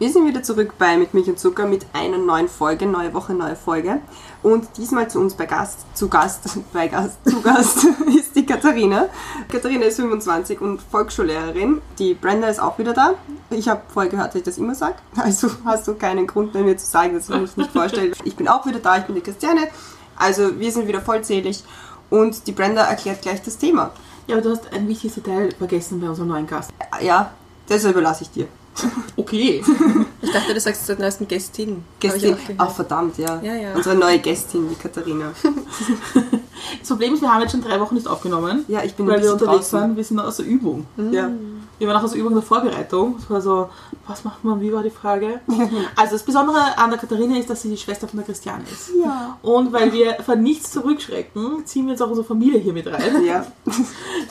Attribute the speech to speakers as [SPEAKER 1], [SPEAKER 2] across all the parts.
[SPEAKER 1] Wir sind wieder zurück bei Mit Milch und Zucker mit einer neuen Folge, neue Woche, neue Folge. Und diesmal zu uns bei Gast, zu Gast, bei Gast, zu Gast ist die Katharina. Katharina ist 25 und Volksschullehrerin. Die Brenda ist auch wieder da. Ich habe vorher gehört, dass ich das immer sage. Also hast du keinen Grund mehr mir zu sagen, dass ich mich nicht vorstelle. Ich bin auch wieder da, ich bin die Christiane. Also wir sind wieder vollzählig. Und die Brenda erklärt gleich das Thema.
[SPEAKER 2] Ja, aber du hast ein wichtiges Detail vergessen bei unserem neuen Gast.
[SPEAKER 1] Ja, das überlasse ich dir.
[SPEAKER 2] Okay.
[SPEAKER 3] Ich dachte, du sagst zur neuesten Gästin.
[SPEAKER 1] Gästin. Ach verdammt, ja.
[SPEAKER 3] Ja, ja.
[SPEAKER 1] Unsere neue Gästin, die Katharina.
[SPEAKER 2] Das Problem ist, wir haben jetzt schon drei Wochen nicht aufgenommen,
[SPEAKER 1] Ja, ich bin
[SPEAKER 2] weil wir unterwegs
[SPEAKER 1] draußen.
[SPEAKER 2] waren. Wir sind aus der Übung.
[SPEAKER 1] Ja.
[SPEAKER 2] Wir waren auch aus der Übung der Vorbereitung. Es war so, was macht man, wie war die Frage? Also das Besondere an der Katharina ist, dass sie die Schwester von der Christiane ist.
[SPEAKER 1] Ja.
[SPEAKER 2] Und weil wir vor nichts zurückschrecken, ziehen wir jetzt auch unsere Familie hier mit rein,
[SPEAKER 1] Ja.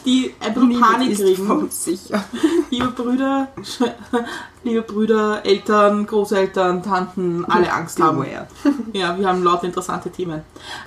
[SPEAKER 2] die ein bisschen Panik kriegen.
[SPEAKER 1] sicher.
[SPEAKER 2] Liebe Brüder, liebe Brüder, Eltern, Großeltern, Tanten, alle Angst haben.
[SPEAKER 1] Beware.
[SPEAKER 2] Ja, wir haben lauter interessante Themen.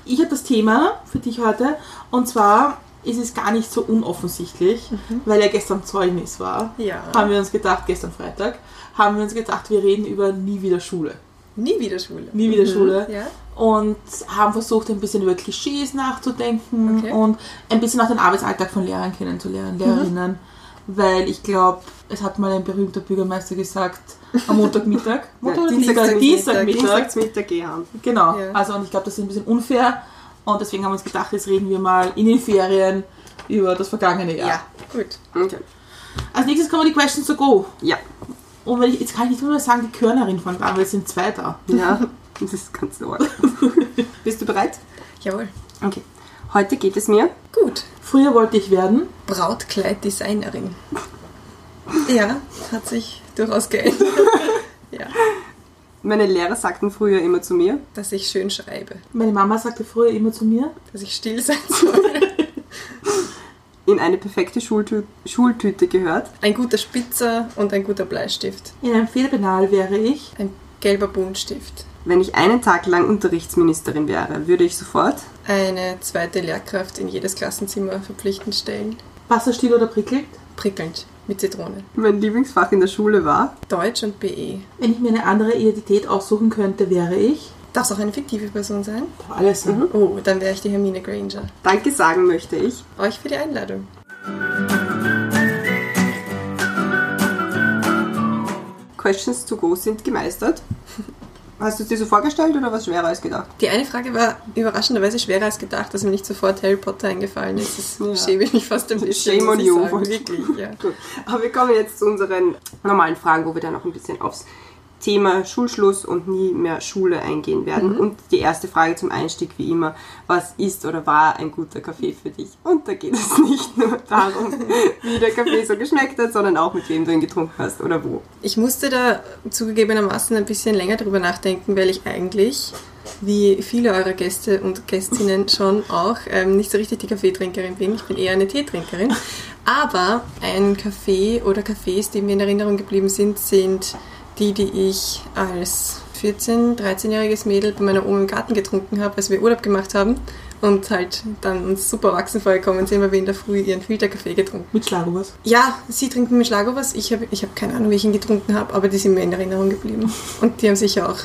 [SPEAKER 2] Ich habe das Thema für dich heute und zwar ist es gar nicht so unoffensichtlich, weil ja gestern Zeugnis war.
[SPEAKER 3] Ja.
[SPEAKER 2] Haben wir uns gedacht, gestern Freitag, haben wir uns gedacht, wir reden über nie wieder Schule.
[SPEAKER 3] Nie wieder Schule.
[SPEAKER 2] Nie wieder Schule.
[SPEAKER 3] Ja.
[SPEAKER 2] Und haben versucht, ein bisschen über Klischees nachzudenken
[SPEAKER 3] Okay.
[SPEAKER 2] und ein bisschen auch den Arbeitsalltag von Lehrern kennenzulernen, Lehrerinnen. Weil ich glaube, es hat mal ein berühmter Bürgermeister gesagt, am Montagmittag. Montag oder Dienstag? Dienstagmittag.
[SPEAKER 1] Dienstagsmittag gehen.
[SPEAKER 2] Genau.
[SPEAKER 3] Ja.
[SPEAKER 2] Also und ich glaube, das ist ein bisschen unfair. Und deswegen haben wir uns gedacht, jetzt reden wir mal in den Ferien über das vergangene Jahr.
[SPEAKER 3] Ja, gut.
[SPEAKER 1] Okay.
[SPEAKER 2] Als nächstes kommen die Questions to go.
[SPEAKER 1] Ja.
[SPEAKER 2] Und wenn ich, jetzt kann ich nicht nur sagen, die Körnerin fängt an, weil es sind zwei da.
[SPEAKER 1] Ja, das ist ganz arg. Bist du bereit?
[SPEAKER 3] Jawohl.
[SPEAKER 1] Okay. Heute geht es mir.
[SPEAKER 3] Gut.
[SPEAKER 2] Früher wollte ich werden.
[SPEAKER 3] Brautkleiddesignerin. Ja, hat sich durchaus geändert. ja,
[SPEAKER 1] Meine Lehrer sagten früher immer zu mir.
[SPEAKER 3] dass ich schön schreibe.
[SPEAKER 2] Meine Mama sagte früher immer zu mir,
[SPEAKER 3] Dass ich still sein soll.
[SPEAKER 1] In eine perfekte Schultü Schultüte gehört.
[SPEAKER 3] Ein guter Spitzer und ein guter Bleistift.
[SPEAKER 2] in einem Federpenal wäre ich.
[SPEAKER 3] Ein gelber Buntstift.
[SPEAKER 1] Wenn ich einen Tag lang Unterrichtsministerin wäre, würde ich sofort.
[SPEAKER 3] Eine zweite Lehrkraft in jedes Klassenzimmer verpflichtend stellen.
[SPEAKER 2] Wasserstiel oder prickelt.
[SPEAKER 3] Prickelnd. Mit Zitrone.
[SPEAKER 1] Mein Lieblingsfach in der Schule war.
[SPEAKER 3] Deutsch und BE.
[SPEAKER 2] Wenn ich mir eine andere Identität aussuchen könnte, wäre ich.
[SPEAKER 3] Darf es auch eine fiktive Person sein?
[SPEAKER 2] Darf alles sein.
[SPEAKER 3] Oh, dann wäre ich die Hermine Granger.
[SPEAKER 1] Danke sagen möchte ich.
[SPEAKER 3] Euch für die Einladung.
[SPEAKER 1] Questions to go sind gemeistert. Hast du es dir so vorgestellt oder was schwerer als gedacht?
[SPEAKER 3] Die eine Frage war überraschenderweise schwerer als gedacht, dass mir nicht sofort Harry Potter eingefallen ist. Das
[SPEAKER 1] Ja.
[SPEAKER 3] schäme ich mich fast ein bisschen.
[SPEAKER 1] Shame on you.
[SPEAKER 3] Wirklich, ja.
[SPEAKER 1] Gut. Aber wir kommen jetzt zu unseren normalen Fragen, wo wir dann noch ein bisschen aufs Thema Schulschluss und nie mehr Schule eingehen werden. Und die erste Frage zum Einstieg, wie immer, was ist oder war ein guter Kaffee für dich? Und da geht es nicht nur darum, wie der Kaffee so geschmeckt hat, sondern auch mit wem du ihn getrunken hast oder wo.
[SPEAKER 3] Ich musste da zugegebenermaßen ein bisschen länger drüber nachdenken, weil ich eigentlich, wie viele eurer Gäste und Gästinnen schon auch, ähm, nicht so richtig die Kaffeetrinkerin bin. Ich bin eher eine Teetrinkerin. Aber ein Kaffee oder Kaffees, die mir in Erinnerung geblieben sind, sind die, die ich als 14-, 13-jähriges Mädel bei meiner Oma im Garten getrunken habe, als wir Urlaub gemacht haben und halt dann uns super erwachsen vorgekommen sind, weil wir in der Früh ihren Filterkaffee getrunken
[SPEAKER 2] Mit Schlagobers.
[SPEAKER 3] ja, sie trinken mit Schlagobers. Ich habe ich hab keine Ahnung, wie ich ihn getrunken habe, aber die sind mir in Erinnerung geblieben. Und die haben sicher auch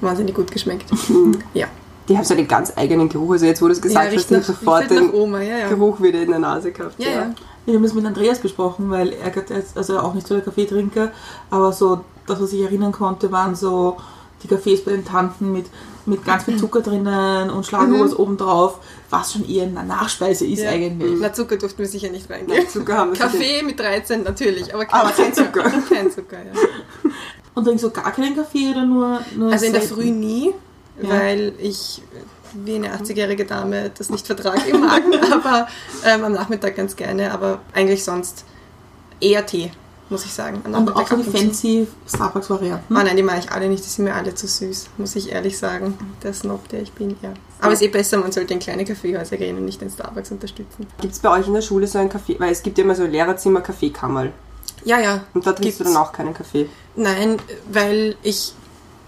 [SPEAKER 3] wahnsinnig gut geschmeckt. Ja,
[SPEAKER 1] Die haben so einen ganz eigenen Geruch. Also jetzt, wo du es gesagt
[SPEAKER 3] ja
[SPEAKER 1] hast, ich
[SPEAKER 3] nach,
[SPEAKER 1] sofort
[SPEAKER 3] nach
[SPEAKER 1] den
[SPEAKER 3] Oma, ja, ja.
[SPEAKER 1] Geruch wieder in der Nase gehabt.
[SPEAKER 3] Ja, ja.
[SPEAKER 2] Wir haben das mit Andreas besprochen, weil er hat jetzt, also auch nicht so der Kaffeetrinker, aber so das, was ich erinnern konnte, waren so die Kaffees bei den Tanten mit, mit ganz viel Zucker drinnen und Schlagobers obendrauf, was schon eher eine Nachspeise ist
[SPEAKER 3] Ja.
[SPEAKER 2] eigentlich.
[SPEAKER 3] Na, Zucker durften wir sicher nicht reingeben.
[SPEAKER 1] Zucker haben wir
[SPEAKER 3] Kaffee mit 13 natürlich, aber kein,
[SPEAKER 1] Aber kein Zucker.
[SPEAKER 3] kein Zucker, ja.
[SPEAKER 2] Und trinkst du gar keinen Kaffee oder nur, nur
[SPEAKER 3] Also in der? Früh nie,
[SPEAKER 2] Ja.
[SPEAKER 3] weil ich wie eine 80-jährige Dame das nicht vertrage im Magen, aber ähm, am Nachmittag ganz gerne, aber eigentlich sonst eher Tee, muss ich sagen. Am
[SPEAKER 2] Und auch so die
[SPEAKER 3] und
[SPEAKER 2] fancy Starbucks-Varianten.
[SPEAKER 3] Ah, nein, die mache ich alle nicht, die sind mir alle zu süß, muss ich ehrlich sagen. Der Snob, der ich bin, ja. Aber es ist eh besser, man sollte in kleine Kaffeehäuser gehen und nicht den Starbucks unterstützen.
[SPEAKER 1] Gibt es bei euch in der Schule so ein Kaffee? Weil es gibt ja immer so Lehrerzimmer, Kaffeekammerl.
[SPEAKER 3] Ja, ja.
[SPEAKER 1] Und da trinkst du dann auch keinen Kaffee.
[SPEAKER 3] Nein, weil ich,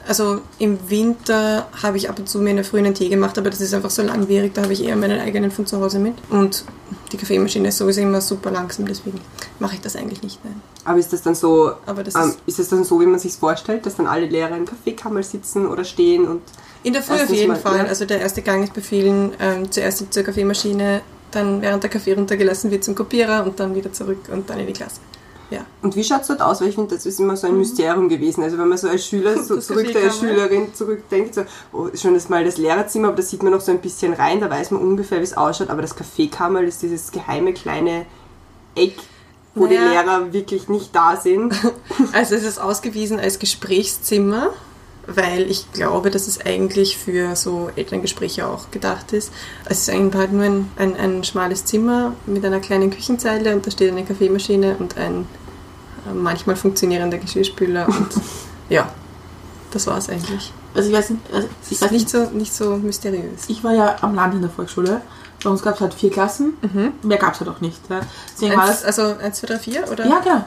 [SPEAKER 3] also im Winter habe ich ab und zu mir in der Früh einen Tee gemacht, aber das ist einfach so langwierig, da habe ich eher meinen eigenen von zu Hause mit. Und die Kaffeemaschine ist sowieso immer super langsam, deswegen mache ich das eigentlich nicht, nein.
[SPEAKER 1] Aber ist das dann so,
[SPEAKER 3] Aber das
[SPEAKER 1] ähm,
[SPEAKER 3] ist
[SPEAKER 1] ist das dann so, wie man sich vorstellt, dass dann alle Lehrer im Kaffeekammer sitzen oder stehen und
[SPEAKER 3] in der Früh auf jeden
[SPEAKER 1] mal,
[SPEAKER 3] Fall.
[SPEAKER 1] ja.
[SPEAKER 3] Also der erste Gang ist bei vielen ähm, zuerst zur Kaffeemaschine, dann während der Kaffee runtergelassen wird zum Kopierer und dann wieder zurück und dann in die Klasse. Ja.
[SPEAKER 1] Und wie schaut es dort aus? Weil ich finde, das ist immer so ein Mysterium gewesen. Also wenn man so als Schüler so zurück, als
[SPEAKER 3] Kaffeekammer.
[SPEAKER 1] Schülerin zurückdenkt, so, oh, schon das mal das Lehrerzimmer, aber da sieht man noch so ein bisschen rein, da weiß man ungefähr, wie es ausschaut. Aber das Kaffeekammer ist dieses geheime kleine Eck, wo die
[SPEAKER 3] Naja.
[SPEAKER 1] Lehrer wirklich nicht da sind.
[SPEAKER 3] Also es ist ausgewiesen als Gesprächszimmer, weil ich glaube, dass es eigentlich für so Elterngespräche auch gedacht ist. Es ist eigentlich halt nur ein, ein, ein schmales Zimmer mit einer kleinen Küchenzeile und da steht eine Kaffeemaschine und ein manchmal funktionierender Geschirrspüler und ja, das war es eigentlich.
[SPEAKER 2] Also ich weiß nicht, also
[SPEAKER 3] Es
[SPEAKER 2] ich
[SPEAKER 3] ist
[SPEAKER 2] weiß
[SPEAKER 3] nicht so, nicht so mysteriös.
[SPEAKER 2] ich war ja am Land in der Volksschule. Bei uns gab es halt vier Klassen. Mehr gab es halt auch nicht. Ja. Deswegen war
[SPEAKER 3] Eins,
[SPEAKER 2] das,
[SPEAKER 3] also 1, 2, 3, 4 oder?
[SPEAKER 2] ja, genau.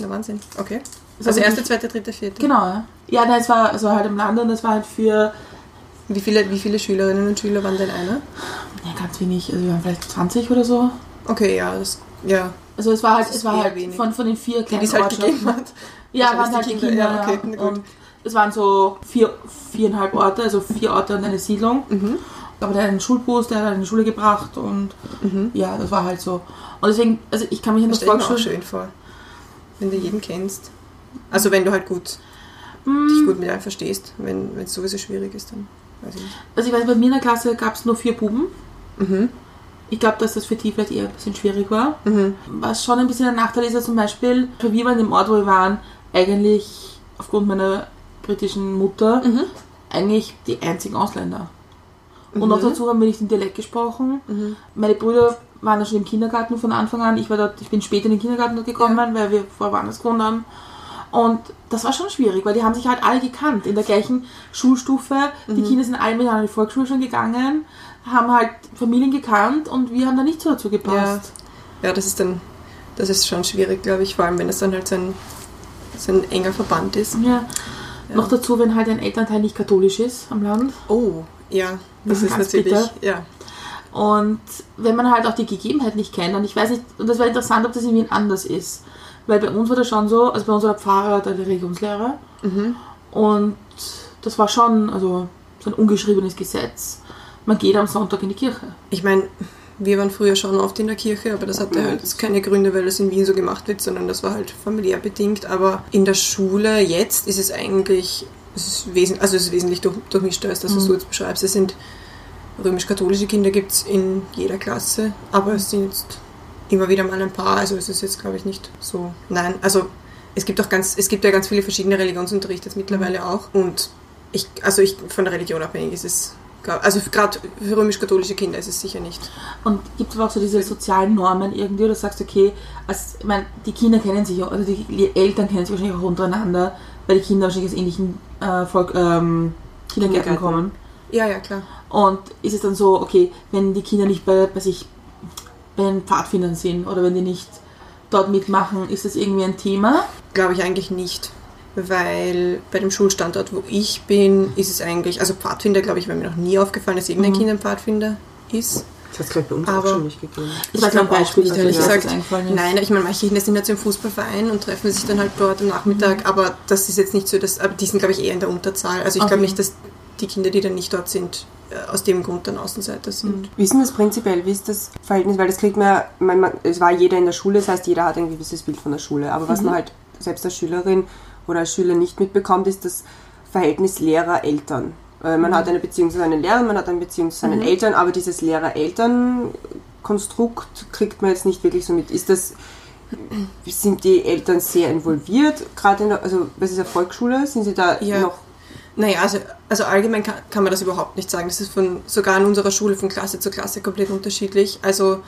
[SPEAKER 3] Na, Wahnsinn. Okay.
[SPEAKER 2] Also
[SPEAKER 3] Also erste, zweite, dritte, vierte.
[SPEAKER 2] Genau, ja. Ja, nein, es war, war halt im Land und es war halt für
[SPEAKER 3] Wie viele, wie viele Schülerinnen und Schüler waren denn einer?
[SPEAKER 2] ja, ganz wenig, also wir waren vielleicht 20 oder so.
[SPEAKER 3] Okay, ja, das, ja.
[SPEAKER 2] Also es war halt, es war halt
[SPEAKER 3] wenig.
[SPEAKER 2] von, von den vier kleinen
[SPEAKER 3] die es halt gegeben hat.
[SPEAKER 2] Ja, waren halt die
[SPEAKER 3] Kinder,
[SPEAKER 2] Kinder.
[SPEAKER 3] ja, okay,
[SPEAKER 2] ja. Und es waren so vier, viereinhalb Orte, also vier Orte und eine Siedlung.
[SPEAKER 3] Mhm.
[SPEAKER 2] Aber der hat einen Schulbus, der hat in die Schule gebracht und
[SPEAKER 3] Mhm.
[SPEAKER 2] ja, das war halt so. Und deswegen, also ich kann mich an
[SPEAKER 3] Das
[SPEAKER 2] Volksschule...
[SPEAKER 3] schön vor. Wenn du jeden kennst. Also wenn du halt gut
[SPEAKER 2] Mm.
[SPEAKER 3] dich gut mit einem verstehst. Wenn es sowieso schwierig ist, dann weiß ich nicht.
[SPEAKER 2] Also ich weiß, bei mir in der Klasse gab es nur vier Buben.
[SPEAKER 3] Mhm.
[SPEAKER 2] Ich glaube, dass das für die vielleicht eher ein bisschen schwierig war.
[SPEAKER 3] Mhm.
[SPEAKER 2] Was schon ein bisschen ein Nachteil ist, dass zum Beispiel, wir waren in dem Ort, wo wir waren, eigentlich aufgrund meiner britischen Mutter
[SPEAKER 3] Mhm.
[SPEAKER 2] eigentlich die einzigen Ausländer. Und
[SPEAKER 3] Mhm.
[SPEAKER 2] noch dazu haben wir nicht den Dialekt gesprochen.
[SPEAKER 3] Mhm.
[SPEAKER 2] Meine Brüder waren ja schon im Kindergarten von Anfang an. Ich war dort, ich bin später in den Kindergarten gekommen, weil wir vorher woanders gewohnt haben. Und das war schon schwierig, weil die haben sich halt alle gekannt in der gleichen Schulstufe.
[SPEAKER 3] Mhm.
[SPEAKER 2] Die Kinder sind alle miteinander in die Volksschule schon gegangen, haben halt Familien gekannt und wir haben da nicht so dazu gepasst.
[SPEAKER 3] Ja, das ist dann, das ist schon schwierig, glaube ich, vor allem wenn es dann halt so ein, so ein enger Verband ist.
[SPEAKER 2] Ja. Noch dazu, wenn halt ein Elternteil nicht katholisch ist am Land.
[SPEAKER 3] Oh, ja, das
[SPEAKER 2] Mhm,
[SPEAKER 3] ist natürlich,
[SPEAKER 2] bitter.
[SPEAKER 3] ja.
[SPEAKER 2] Und wenn man halt auch die Gegebenheit nicht kennt, und ich weiß nicht, und das wäre interessant, ob das in Wien anders ist. Weil bei uns war das schon so, also bei uns war der Pfarrer der Religionslehrer.
[SPEAKER 3] Mhm.
[SPEAKER 2] Und das war schon, also so ein ungeschriebenes Gesetz. Man geht am Sonntag in die Kirche.
[SPEAKER 3] Ich meine, wir waren früher schon oft in der Kirche, aber das hatte halt
[SPEAKER 1] das-
[SPEAKER 3] keine Gründe, weil es in Wien so gemacht wird, sondern das war halt familiär bedingt. Aber in der Schule jetzt ist es eigentlich, es ist, wesen, also es ist wesentlich durch, durchmischter, als das, was
[SPEAKER 2] Mhm.
[SPEAKER 3] du jetzt beschreibst. Es sind römisch-katholische Kinder gibt es in jeder Klasse, aber es sind jetzt immer wieder mal ein paar, also es ist jetzt glaube ich nicht so. Nein, also es gibt auch ganz, es gibt ja ganz viele verschiedene Religionsunterrichte jetzt mittlerweile auch und ich, also ich von der Religion abhängig ist es, also gerade für römisch-katholische Kinder ist es sicher nicht.
[SPEAKER 2] Und gibt es aber auch so diese sozialen Normen irgendwie, oder sagst du, okay, als, ich meine, die Kinder kennen sich, also die Eltern kennen sich wahrscheinlich auch untereinander, weil die Kinder wahrscheinlich aus ähnlichen äh, Volk, ähm, Kindergärten
[SPEAKER 1] Kindergärten.
[SPEAKER 2] kommen.
[SPEAKER 3] Ja, ja, klar.
[SPEAKER 2] Und ist es dann so, okay, wenn die Kinder nicht bei, bei sich bei den Pfadfindern sind oder wenn die nicht dort mitmachen, ist das irgendwie ein Thema?
[SPEAKER 3] Glaube ich eigentlich nicht. Weil bei dem Schulstandort, wo ich bin, ist es eigentlich, also Pfadfinder, glaube ich, wäre mir noch nie aufgefallen, dass irgendein
[SPEAKER 2] Mhm.
[SPEAKER 3] Kind ein Pfadfinder ist.
[SPEAKER 1] Das hat es, glaube ich, bei uns
[SPEAKER 3] Aber-
[SPEAKER 1] auch schon nicht gegeben.
[SPEAKER 2] Ich
[SPEAKER 3] glaub auch
[SPEAKER 2] Beispiel,
[SPEAKER 3] nicht,
[SPEAKER 2] also
[SPEAKER 3] ehrlich
[SPEAKER 2] ist das
[SPEAKER 3] gesagt. Nein, ich meine, manche Kinder sind jetzt im Fußballverein und treffen sich dann halt dort am Nachmittag, aber das ist jetzt nicht so, dass, aber die sind, glaube ich, eher in der Unterzahl. Also ich
[SPEAKER 2] Okay.
[SPEAKER 3] glaube nicht, dass die Kinder, die dann nicht dort sind, äh, aus dem Grund dann Außenseiter sind.
[SPEAKER 1] Wie ist denn das prinzipiell? Wie ist das Verhältnis? Weil das kriegt man, ja- man, man, es war jeder in der Schule, das heißt, jeder hat ein gewisses Bild von der Schule. Aber was man halt selbst als Schülerin oder als Schüler nicht mitbekommt, ist das Verhältnis Lehrer-Eltern. Man hat eine Beziehung zu seinen Lehrern, man hat eine Beziehung zu seinen Eltern, aber dieses Lehrer-Eltern-Konstrukt kriegt man jetzt nicht wirklich so mit. Ist das, sind die Eltern sehr involviert? Gerade in der, also was ist der Volksschule? Sind sie da
[SPEAKER 3] Ja.
[SPEAKER 1] noch
[SPEAKER 3] Naja, also, also allgemein kann, kann man das überhaupt nicht sagen. Das ist von, sogar an unserer Schule von Klasse zu Klasse komplett unterschiedlich. Also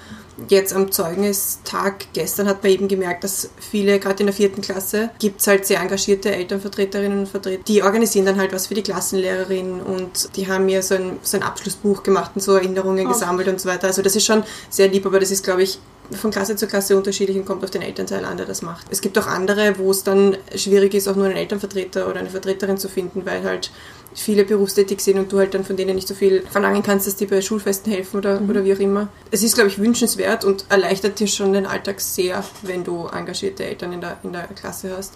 [SPEAKER 3] jetzt am Zeugnistag gestern hat man eben gemerkt, dass viele, gerade in der vierten Klasse, gibt es halt sehr engagierte Elternvertreterinnen und Vertreter. Die organisieren dann halt was für die Klassenlehrerin und die haben mir so ein, so ein Abschlussbuch gemacht und so Erinnerungen
[SPEAKER 2] Oh.
[SPEAKER 3] gesammelt und so weiter. Also das ist schon sehr lieb, aber das ist, glaube ich, von Klasse zu Klasse unterschiedlich und kommt auf den Elternteil an, der das macht. Es gibt auch andere, wo es dann schwierig ist, auch nur einen Elternvertreter oder eine Vertreterin zu finden, weil halt viele berufstätig sind und du halt dann von denen nicht so viel verlangen kannst, dass die bei Schulfesten helfen oder, oder wie auch immer. Es ist, glaube ich, wünschenswert und erleichtert dir schon den Alltag sehr, wenn du engagierte Eltern in der, in der Klasse hast.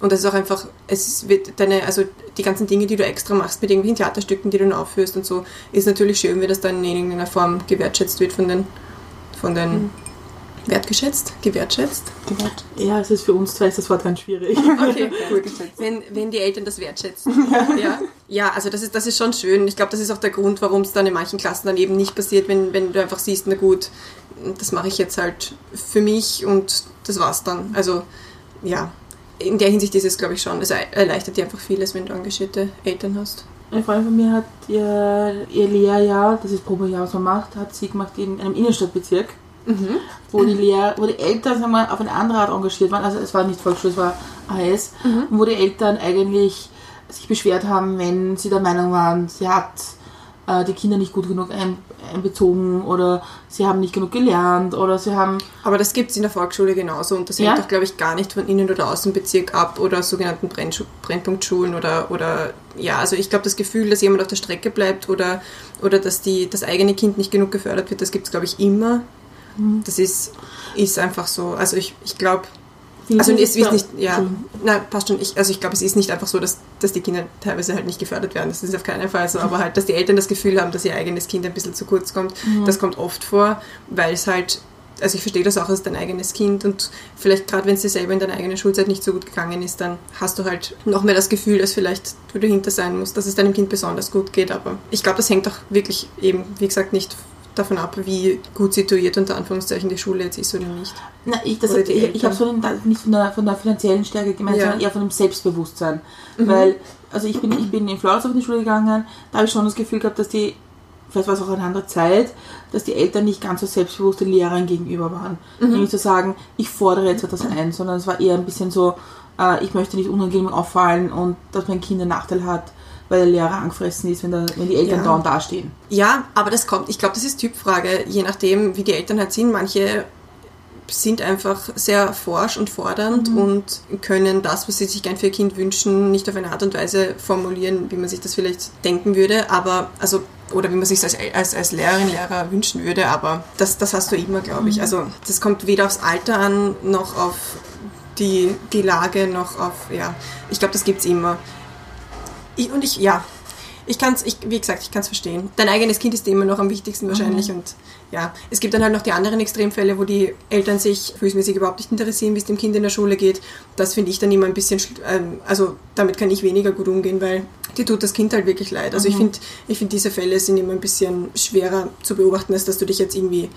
[SPEAKER 3] Und das ist auch einfach, es wird deine, also die ganzen Dinge, die du extra machst mit irgendwelchen Theaterstücken, die du dann aufführst und so, ist natürlich schön, wenn das dann in irgendeiner Form gewertschätzt wird von den, von den wertgeschätzt, gewertschätzt.
[SPEAKER 2] Ja, es ist für uns zwei ist das Wort ganz schwierig.
[SPEAKER 3] Okay, gut. Wenn, wenn die Eltern das wertschätzen. Ja, ja also das ist, das ist schon schön. Ich glaube, das ist auch der Grund, warum es dann in manchen Klassen dann eben nicht passiert, wenn, wenn du einfach siehst, na gut, das mache ich jetzt halt für mich und das war's dann. Also ja, in der Hinsicht ist es, glaube ich, schon. Es erleichtert dir einfach vieles, wenn du engagierte Eltern hast.
[SPEAKER 2] Eine Freundin von mir hat ihr, ihr Lehrjahr, das ist Probejahr, was man macht, hat sie gemacht in einem Innenstadtbezirk, wo, die Lehr wo die Eltern sagen wir, auf eine andere Art engagiert waren. Also es war nicht Volksschule, es war AS. Und wo die Eltern eigentlich sich beschwert haben, wenn sie der Meinung waren, sie hat äh, die Kinder nicht gut genug ein, einbezogen oder sie haben nicht genug gelernt oder sie haben
[SPEAKER 3] Aber das gibt es in der Volksschule genauso und das
[SPEAKER 2] Ja?
[SPEAKER 3] hängt doch, glaube ich, gar nicht von Innen- oder Außenbezirk ab oder sogenannten Brennschu- Brennpunktschulen oder, oder ja, also ich glaube, das Gefühl, dass jemand auf der Strecke bleibt oder, oder dass die, das eigene Kind nicht genug gefördert wird, das gibt es, glaube ich, immer. Das ist, ist einfach so. Also ich, ich glaube, also es ist nicht, ja, na, passt schon. Ich, also ich glaube, es ist nicht einfach so, dass, dass die Kinder teilweise halt nicht gefördert werden. Das ist auf keinen Fall so. Aber halt, dass die Eltern das Gefühl haben, dass ihr eigenes Kind ein bisschen zu kurz kommt, das kommt oft vor, weil es halt, also ich verstehe das auch als dein eigenes Kind und vielleicht gerade wenn es dir selber in deiner eigenen Schulzeit nicht so gut gegangen ist, dann hast du halt noch mehr das Gefühl, dass vielleicht du dahinter sein musst, dass es deinem Kind besonders gut geht. Aber ich glaube, das hängt auch wirklich eben, wie gesagt, nicht davon ab, wie gut situiert unter Anführungszeichen die Schule jetzt ist oder nicht.
[SPEAKER 2] Na, ich, das hat, ich, ich habe so den, nicht von der, von der finanziellen Stärke gemeint,
[SPEAKER 3] Ja.
[SPEAKER 2] sondern eher von dem Selbstbewusstsein. Weil, also ich bin, ich bin in Flores auf die Schule gegangen, da habe ich schon das Gefühl gehabt, dass die, vielleicht war es auch eine andere Zeit, dass die Eltern nicht ganz so selbstbewusste Lehrern gegenüber waren. Nämlich zu sagen, ich fordere jetzt etwas ein, sondern es war eher ein bisschen so, äh, ich möchte nicht unangenehm auffallen und dass mein Kind einen Nachteil hat, weil der Lehrer angefressen ist, wenn, der, wenn die Eltern
[SPEAKER 3] Ja.
[SPEAKER 2] dauernd dastehen.
[SPEAKER 3] Ja, aber das kommt, ich glaube, das ist Typfrage, je nachdem, wie die Eltern halt sind. Manche sind einfach sehr forsch und fordernd und können das, was sie sich gern für ihr Kind wünschen, nicht auf eine Art und Weise formulieren, wie man sich das vielleicht denken würde, aber, also, oder wie man sich als, als, als Lehrerin, Lehrer wünschen würde, aber das, das hast du immer, glaube ich. Also, das kommt weder aufs Alter an, noch auf die, die Lage, noch auf, ja, ich glaube, das gibt's immer. Ich, und ich, ja, ich kann es, ich, wie gesagt, ich kann es verstehen. Dein eigenes Kind ist dir immer noch am wichtigsten wahrscheinlich und ja, es gibt dann halt noch die anderen Extremfälle, wo die Eltern sich gefühlsmäßig überhaupt nicht interessieren, wie es dem Kind in der Schule geht. Das finde ich dann immer ein bisschen, ähm, also damit kann ich weniger gut umgehen, weil dir tut das Kind halt wirklich leid. Also ich finde, ich finde diese Fälle sind immer ein bisschen schwerer zu beobachten, als dass du dich jetzt irgendwie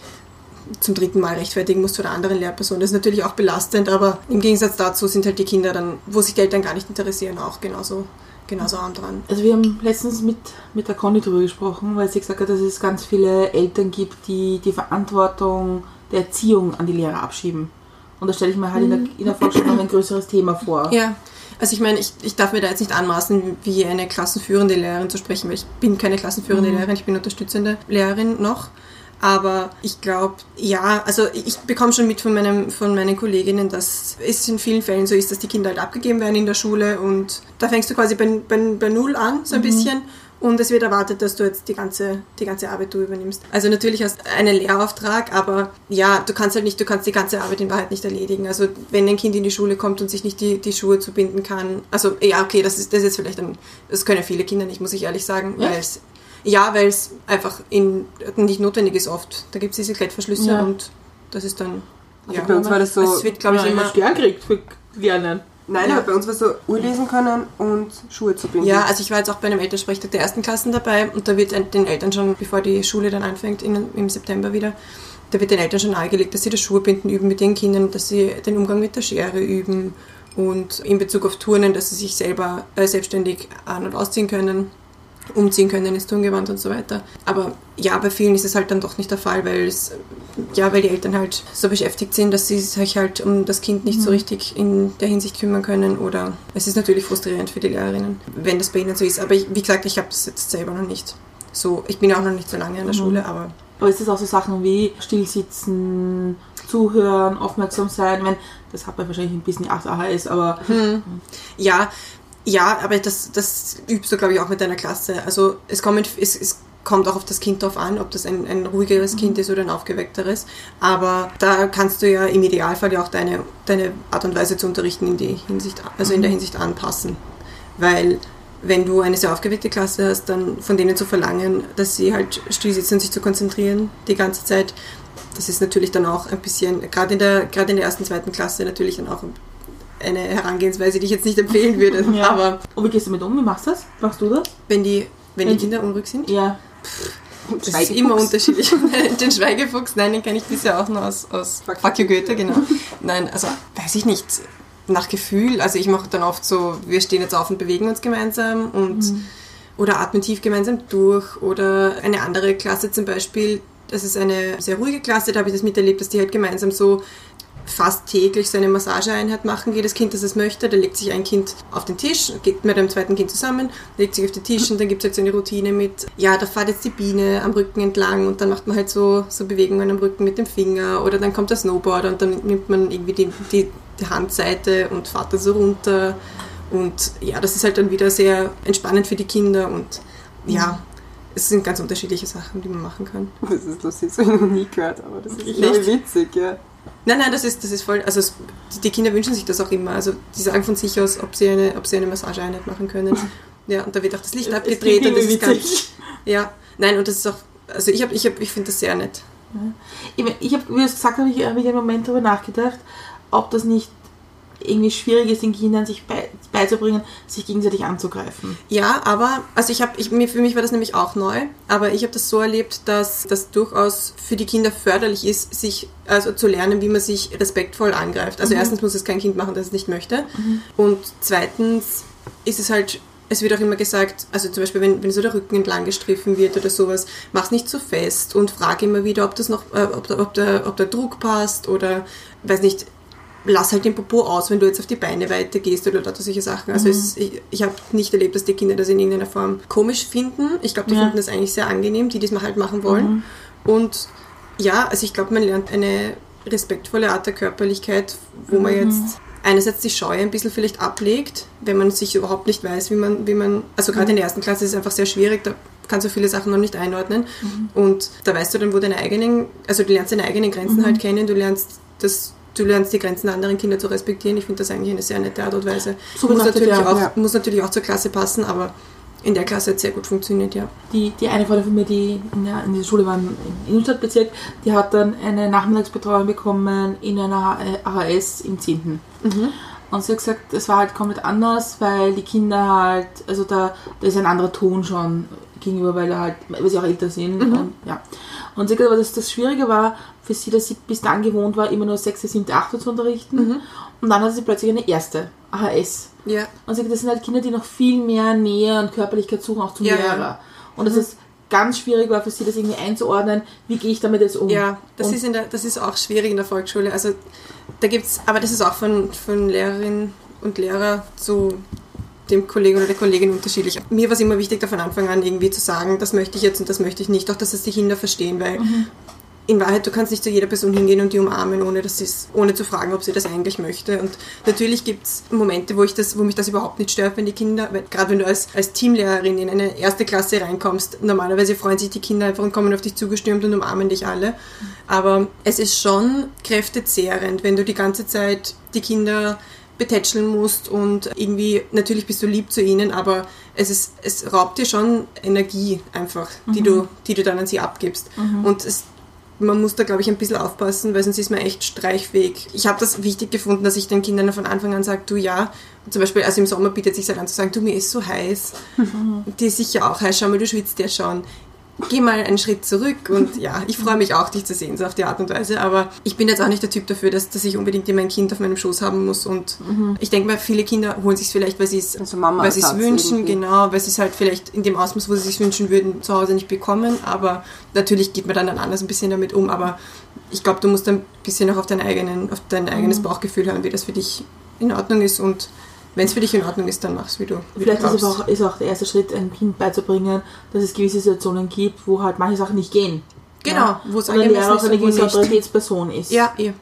[SPEAKER 3] zum dritten Mal rechtfertigen musst vor der anderen Lehrperson. Das ist natürlich auch belastend, aber im Gegensatz dazu sind halt die Kinder dann, wo sich die Eltern gar nicht interessieren, auch genauso, genauso arm dran.
[SPEAKER 2] Also wir haben letztens mit, mit der Conny darüber gesprochen, weil sie gesagt hat, dass es ganz viele Eltern gibt, die die Verantwortung der Erziehung an die Lehrer abschieben. Und da stelle ich mir halt in der, in der Volksschule noch ein größeres Thema vor.
[SPEAKER 3] Ja, also ich meine, ich, ich darf mir da jetzt nicht anmaßen, wie eine klassenführende Lehrerin zu sprechen, weil ich bin keine klassenführende Lehrerin, ich bin unterstützende Lehrerin noch. Aber ich glaube, ja, also ich bekomme schon mit von, meinem, von meinen Kolleginnen, dass es in vielen Fällen so ist, dass die Kinder halt abgegeben werden in der Schule und da fängst du quasi bei, bei, bei Null an, so ein bisschen. Und es wird erwartet, dass du jetzt die ganze, die ganze Arbeit du übernimmst. Also natürlich hast du einen Lehrauftrag, aber ja, du kannst halt nicht, du kannst die ganze Arbeit in Wahrheit nicht erledigen. Also wenn ein Kind in die Schule kommt und sich nicht die, die Schuhe zubinden kann, also ja, okay, das ist, das ist vielleicht ein, das können viele Kinder nicht, muss ich ehrlich sagen, weil es, ja, weil es einfach in, nicht notwendig ist oft. Da gibt es diese Klettverschlüsse
[SPEAKER 2] Ja.
[SPEAKER 3] und das ist dann,
[SPEAKER 1] Also bei uns war das so,
[SPEAKER 3] es wird, glaube ich, immer,
[SPEAKER 2] Stern kriegt für Lernen.
[SPEAKER 1] nein,
[SPEAKER 3] Ja.
[SPEAKER 1] aber bei uns war es so, Uhr lesen können und Schuhe zu binden.
[SPEAKER 3] Ja, also ich war jetzt auch bei einem Elternsprechtag der ersten Klassen dabei und da wird den Eltern schon, bevor die Schule dann anfängt, in, im September wieder, da wird den Eltern schon nahegelegt, dass sie das Schuhebinden üben mit den Kindern, dass sie den Umgang mit der Schere üben und in Bezug auf Turnen, dass sie sich selber äh, selbstständig an- und ausziehen können, umziehen können ins Turngewand und so weiter. Aber ja, bei vielen ist es halt dann doch nicht der Fall, weil es, ja, weil die Eltern halt so beschäftigt sind, dass sie sich halt um das Kind nicht so richtig in der Hinsicht kümmern können oder es ist natürlich frustrierend für die Lehrerinnen, wenn das bei ihnen so ist. Aber ich, wie gesagt, ich habe das jetzt selber noch nicht so, ich bin ja auch noch nicht so lange an der Schule, aber
[SPEAKER 2] Aber ist das auch so Sachen wie stillsitzen, zuhören, aufmerksam sein? Meine, das hat man wahrscheinlich ein bisschen AHS, aber
[SPEAKER 3] Ja, ja, aber das, das übst du, glaube ich, auch mit deiner Klasse. Also es kommt, es, es kommt auch auf das Kind drauf an, ob das ein, ein ruhigeres Kind ist oder ein aufgeweckteres. Aber da kannst du ja im Idealfall ja auch deine, deine Art und Weise zu unterrichten in die Hinsicht, also in der Hinsicht anpassen. Weil wenn du eine sehr aufgeweckte Klasse hast, dann von denen zu verlangen, dass sie halt still sitzen und sich zu konzentrieren die ganze Zeit, das ist natürlich dann auch ein bisschen, gerade in der, gerade in der ersten, zweiten Klasse natürlich dann auch eine Herangehensweise, die ich jetzt nicht empfehlen würde.
[SPEAKER 2] Ja.
[SPEAKER 3] Aber
[SPEAKER 2] Und wie gehst du damit um? Wie machst du das? Machst du das?
[SPEAKER 3] wenn die, wenn die
[SPEAKER 2] Wenn-
[SPEAKER 3] Kinder unruhig sind,
[SPEAKER 2] Ja.
[SPEAKER 3] das ist immer unterschiedlich. den Schweigefuchs, nein, den kenne ich bisher auch nur aus, aus Fuck you Goethe, genau. Nein, also weiß ich nicht. Nach Gefühl, also ich mache dann oft so, wir stehen jetzt auf und bewegen uns gemeinsam und oder atmen tief gemeinsam durch oder eine andere Klasse zum Beispiel, das ist eine sehr ruhige Klasse, da habe ich das miterlebt, dass die halt gemeinsam so fast täglich so eine Massageeinheit machen, jedes Kind, das es möchte. Da legt sich ein Kind auf den Tisch, geht mit einem zweiten Kind zusammen, legt sich auf den Tisch und dann gibt es halt so eine Routine mit, ja, da fährt jetzt die Biene am Rücken entlang und dann macht man halt so, so Bewegungen am Rücken mit dem Finger oder dann kommt der Snowboarder und dann nimmt man irgendwie die, die, die Handseite und fährt da so runter und ja, das ist halt dann wieder sehr entspannend für die Kinder und ja, es sind ganz unterschiedliche Sachen, die man machen kann.
[SPEAKER 1] Das ist lustig, das habe ich noch nie gehört, aber das ist voll witzig, ja.
[SPEAKER 3] Nein, nein, das ist, das ist voll. Also es, die Kinder wünschen sich das auch immer. Also die sagen von sich aus, ob sie eine, ob sie eine Massageeinheit machen können. Ja, und da wird auch das Licht abgedreht und das ist ganz. Ja, nein, und das ist auch. Also ich habe, ich habe, ich finde das sehr nett.
[SPEAKER 2] Ich, mein, ich habe, wie gesagt habe ich, hab ich einen Moment darüber nachgedacht, ob das nicht irgendwie schwierig ist, den Kindern sich bei, beizubringen, sich gegenseitig anzugreifen.
[SPEAKER 3] Ja, aber, also ich habe, ich, mir, für mich war das nämlich auch neu, aber ich habe das so erlebt, dass das durchaus für die Kinder förderlich ist, sich also zu lernen, wie man sich respektvoll angreift. Also erstens muss es kein Kind machen, das es nicht möchte. Und zweitens ist es halt, es wird auch immer gesagt, also zum Beispiel, wenn, wenn so der Rücken entlang gestriffen wird oder sowas, mach's nicht zu fest und frag immer wieder, ob das noch, äh, ob, der, ob, der, ob der Druck passt oder weiß nicht, lass halt den Popo aus, wenn du jetzt auf die Beine weitergehst oder lauter solche Sachen. Also es, ich, ich habe nicht erlebt, dass die Kinder das in irgendeiner Form komisch finden. Ich glaube, die
[SPEAKER 2] Ja.
[SPEAKER 3] finden das eigentlich sehr angenehm, die das mal halt machen wollen. Und ja, also ich glaube, man lernt eine respektvolle Art der Körperlichkeit, wo man jetzt einerseits die Scheu ein bisschen vielleicht ablegt, wenn man sich überhaupt nicht weiß, wie man, wie man, also gerade in der ersten Klasse ist es einfach sehr schwierig, da kannst du viele Sachen noch nicht einordnen. Und da weißt du dann, wo deine eigenen, also du lernst deine eigenen Grenzen halt kennen, du lernst das, du lernst die Grenzen der anderen Kinder zu respektieren. Ich finde das eigentlich eine sehr nette Art und Weise.
[SPEAKER 2] So
[SPEAKER 3] muss, natürlich
[SPEAKER 2] ja,
[SPEAKER 3] auch,
[SPEAKER 1] ja.
[SPEAKER 3] muss natürlich auch zur Klasse passen, aber in der Klasse hat es sehr gut funktioniert, ja.
[SPEAKER 2] Die, die eine Freundin von mir, die in der, in der Schule war im Innenstadtbezirk, die hat dann eine Nachmittagsbetreuung bekommen in einer AHS im 10. Und sie hat gesagt, es war halt komplett anders, weil die Kinder halt, also da, da ist ein anderer Ton schon gegenüber, weil, er halt, weil sie auch älter sind. Und, ja. und sie hat gesagt, aber das, das Schwierige war für sie, dass sie bis dann gewohnt war, immer nur 6., 7., 8. zu unterrichten. Und dann hatte sie plötzlich eine erste AHS.
[SPEAKER 3] Ja,
[SPEAKER 2] Und sie sagt, das sind halt Kinder, die noch viel mehr Nähe und Körperlichkeit suchen, auch zum
[SPEAKER 3] Ja, ja.
[SPEAKER 2] Lehrer. Und dass es ganz schwierig war für sie, das irgendwie einzuordnen, wie gehe ich damit jetzt um.
[SPEAKER 3] Ja, das
[SPEAKER 2] und
[SPEAKER 3] ist, in der, das ist auch schwierig in der Volksschule. Also da gibt's, aber das ist auch von, von Lehrerinnen und Lehrer zu dem Kollegen oder der Kollegin unterschiedlich. Mir war es immer wichtig, da von Anfang an irgendwie zu sagen, das möchte ich jetzt und das möchte ich nicht, auch dass es die Kinder verstehen, weil in Wahrheit, du kannst nicht zu jeder Person hingehen und die umarmen, ohne, dass sie's, ohne zu fragen, ob sie das eigentlich möchte. Und natürlich gibt es Momente, wo, ich das, wo mich das überhaupt nicht stört, wenn die Kinder, gerade wenn du als, als Teamlehrerin in eine erste Klasse reinkommst, normalerweise freuen sich die Kinder einfach und kommen auf dich zugestürmt und umarmen dich alle. Aber es ist schon kräftezehrend, wenn du die ganze Zeit die Kinder betätscheln musst und irgendwie, natürlich bist du lieb zu ihnen, aber es, ist, es raubt dir schon Energie einfach, die, du, die du dann an sie abgibst. Und es, man muss da, glaube ich, ein bisschen aufpassen, weil sonst ist man echt streichfähig. Ich habe das wichtig gefunden, dass ich den Kindern von Anfang an sage, du ja, zum Beispiel, also im Sommer bietet sich halt an zu sagen, du, mir ist so heiß. Dir ist sicher auch heiß, schau mal, du schwitzt ja schon. Geh mal einen Schritt zurück und ja, ich freue mich auch, dich zu sehen, so auf die Art und Weise. Aber ich bin jetzt auch nicht der Typ dafür, dass, dass ich unbedingt immer ein Kind auf meinem Schoß haben muss. Und ich denke mal, viele Kinder holen sich vielleicht, weil sie es
[SPEAKER 1] Also Mama
[SPEAKER 3] weil sie es wünschen,
[SPEAKER 1] irgendwie.
[SPEAKER 3] genau, weil sie es halt vielleicht in dem Ausmaß, wo sie es wünschen würden, zu Hause nicht bekommen. Aber natürlich geht man dann, dann anders ein bisschen damit um. Aber ich glaube, du musst ein bisschen auch auf dein, eigenen, auf dein eigenes
[SPEAKER 1] Mhm.
[SPEAKER 3] Bauchgefühl hören, wie das für dich in Ordnung ist. Und wenn es für dich in Ordnung ist, dann mach's, wie du, wie
[SPEAKER 2] Vielleicht
[SPEAKER 3] du
[SPEAKER 2] ist, es
[SPEAKER 3] glaubst.
[SPEAKER 2] auch, ist auch der erste Schritt, ein Kind beizubringen, dass es gewisse Situationen gibt, wo halt manche Sachen nicht gehen.
[SPEAKER 3] Genau,
[SPEAKER 2] Ja.
[SPEAKER 3] wo es
[SPEAKER 2] eine gewisse. Autoritätsperson ist.
[SPEAKER 3] Ja, eh.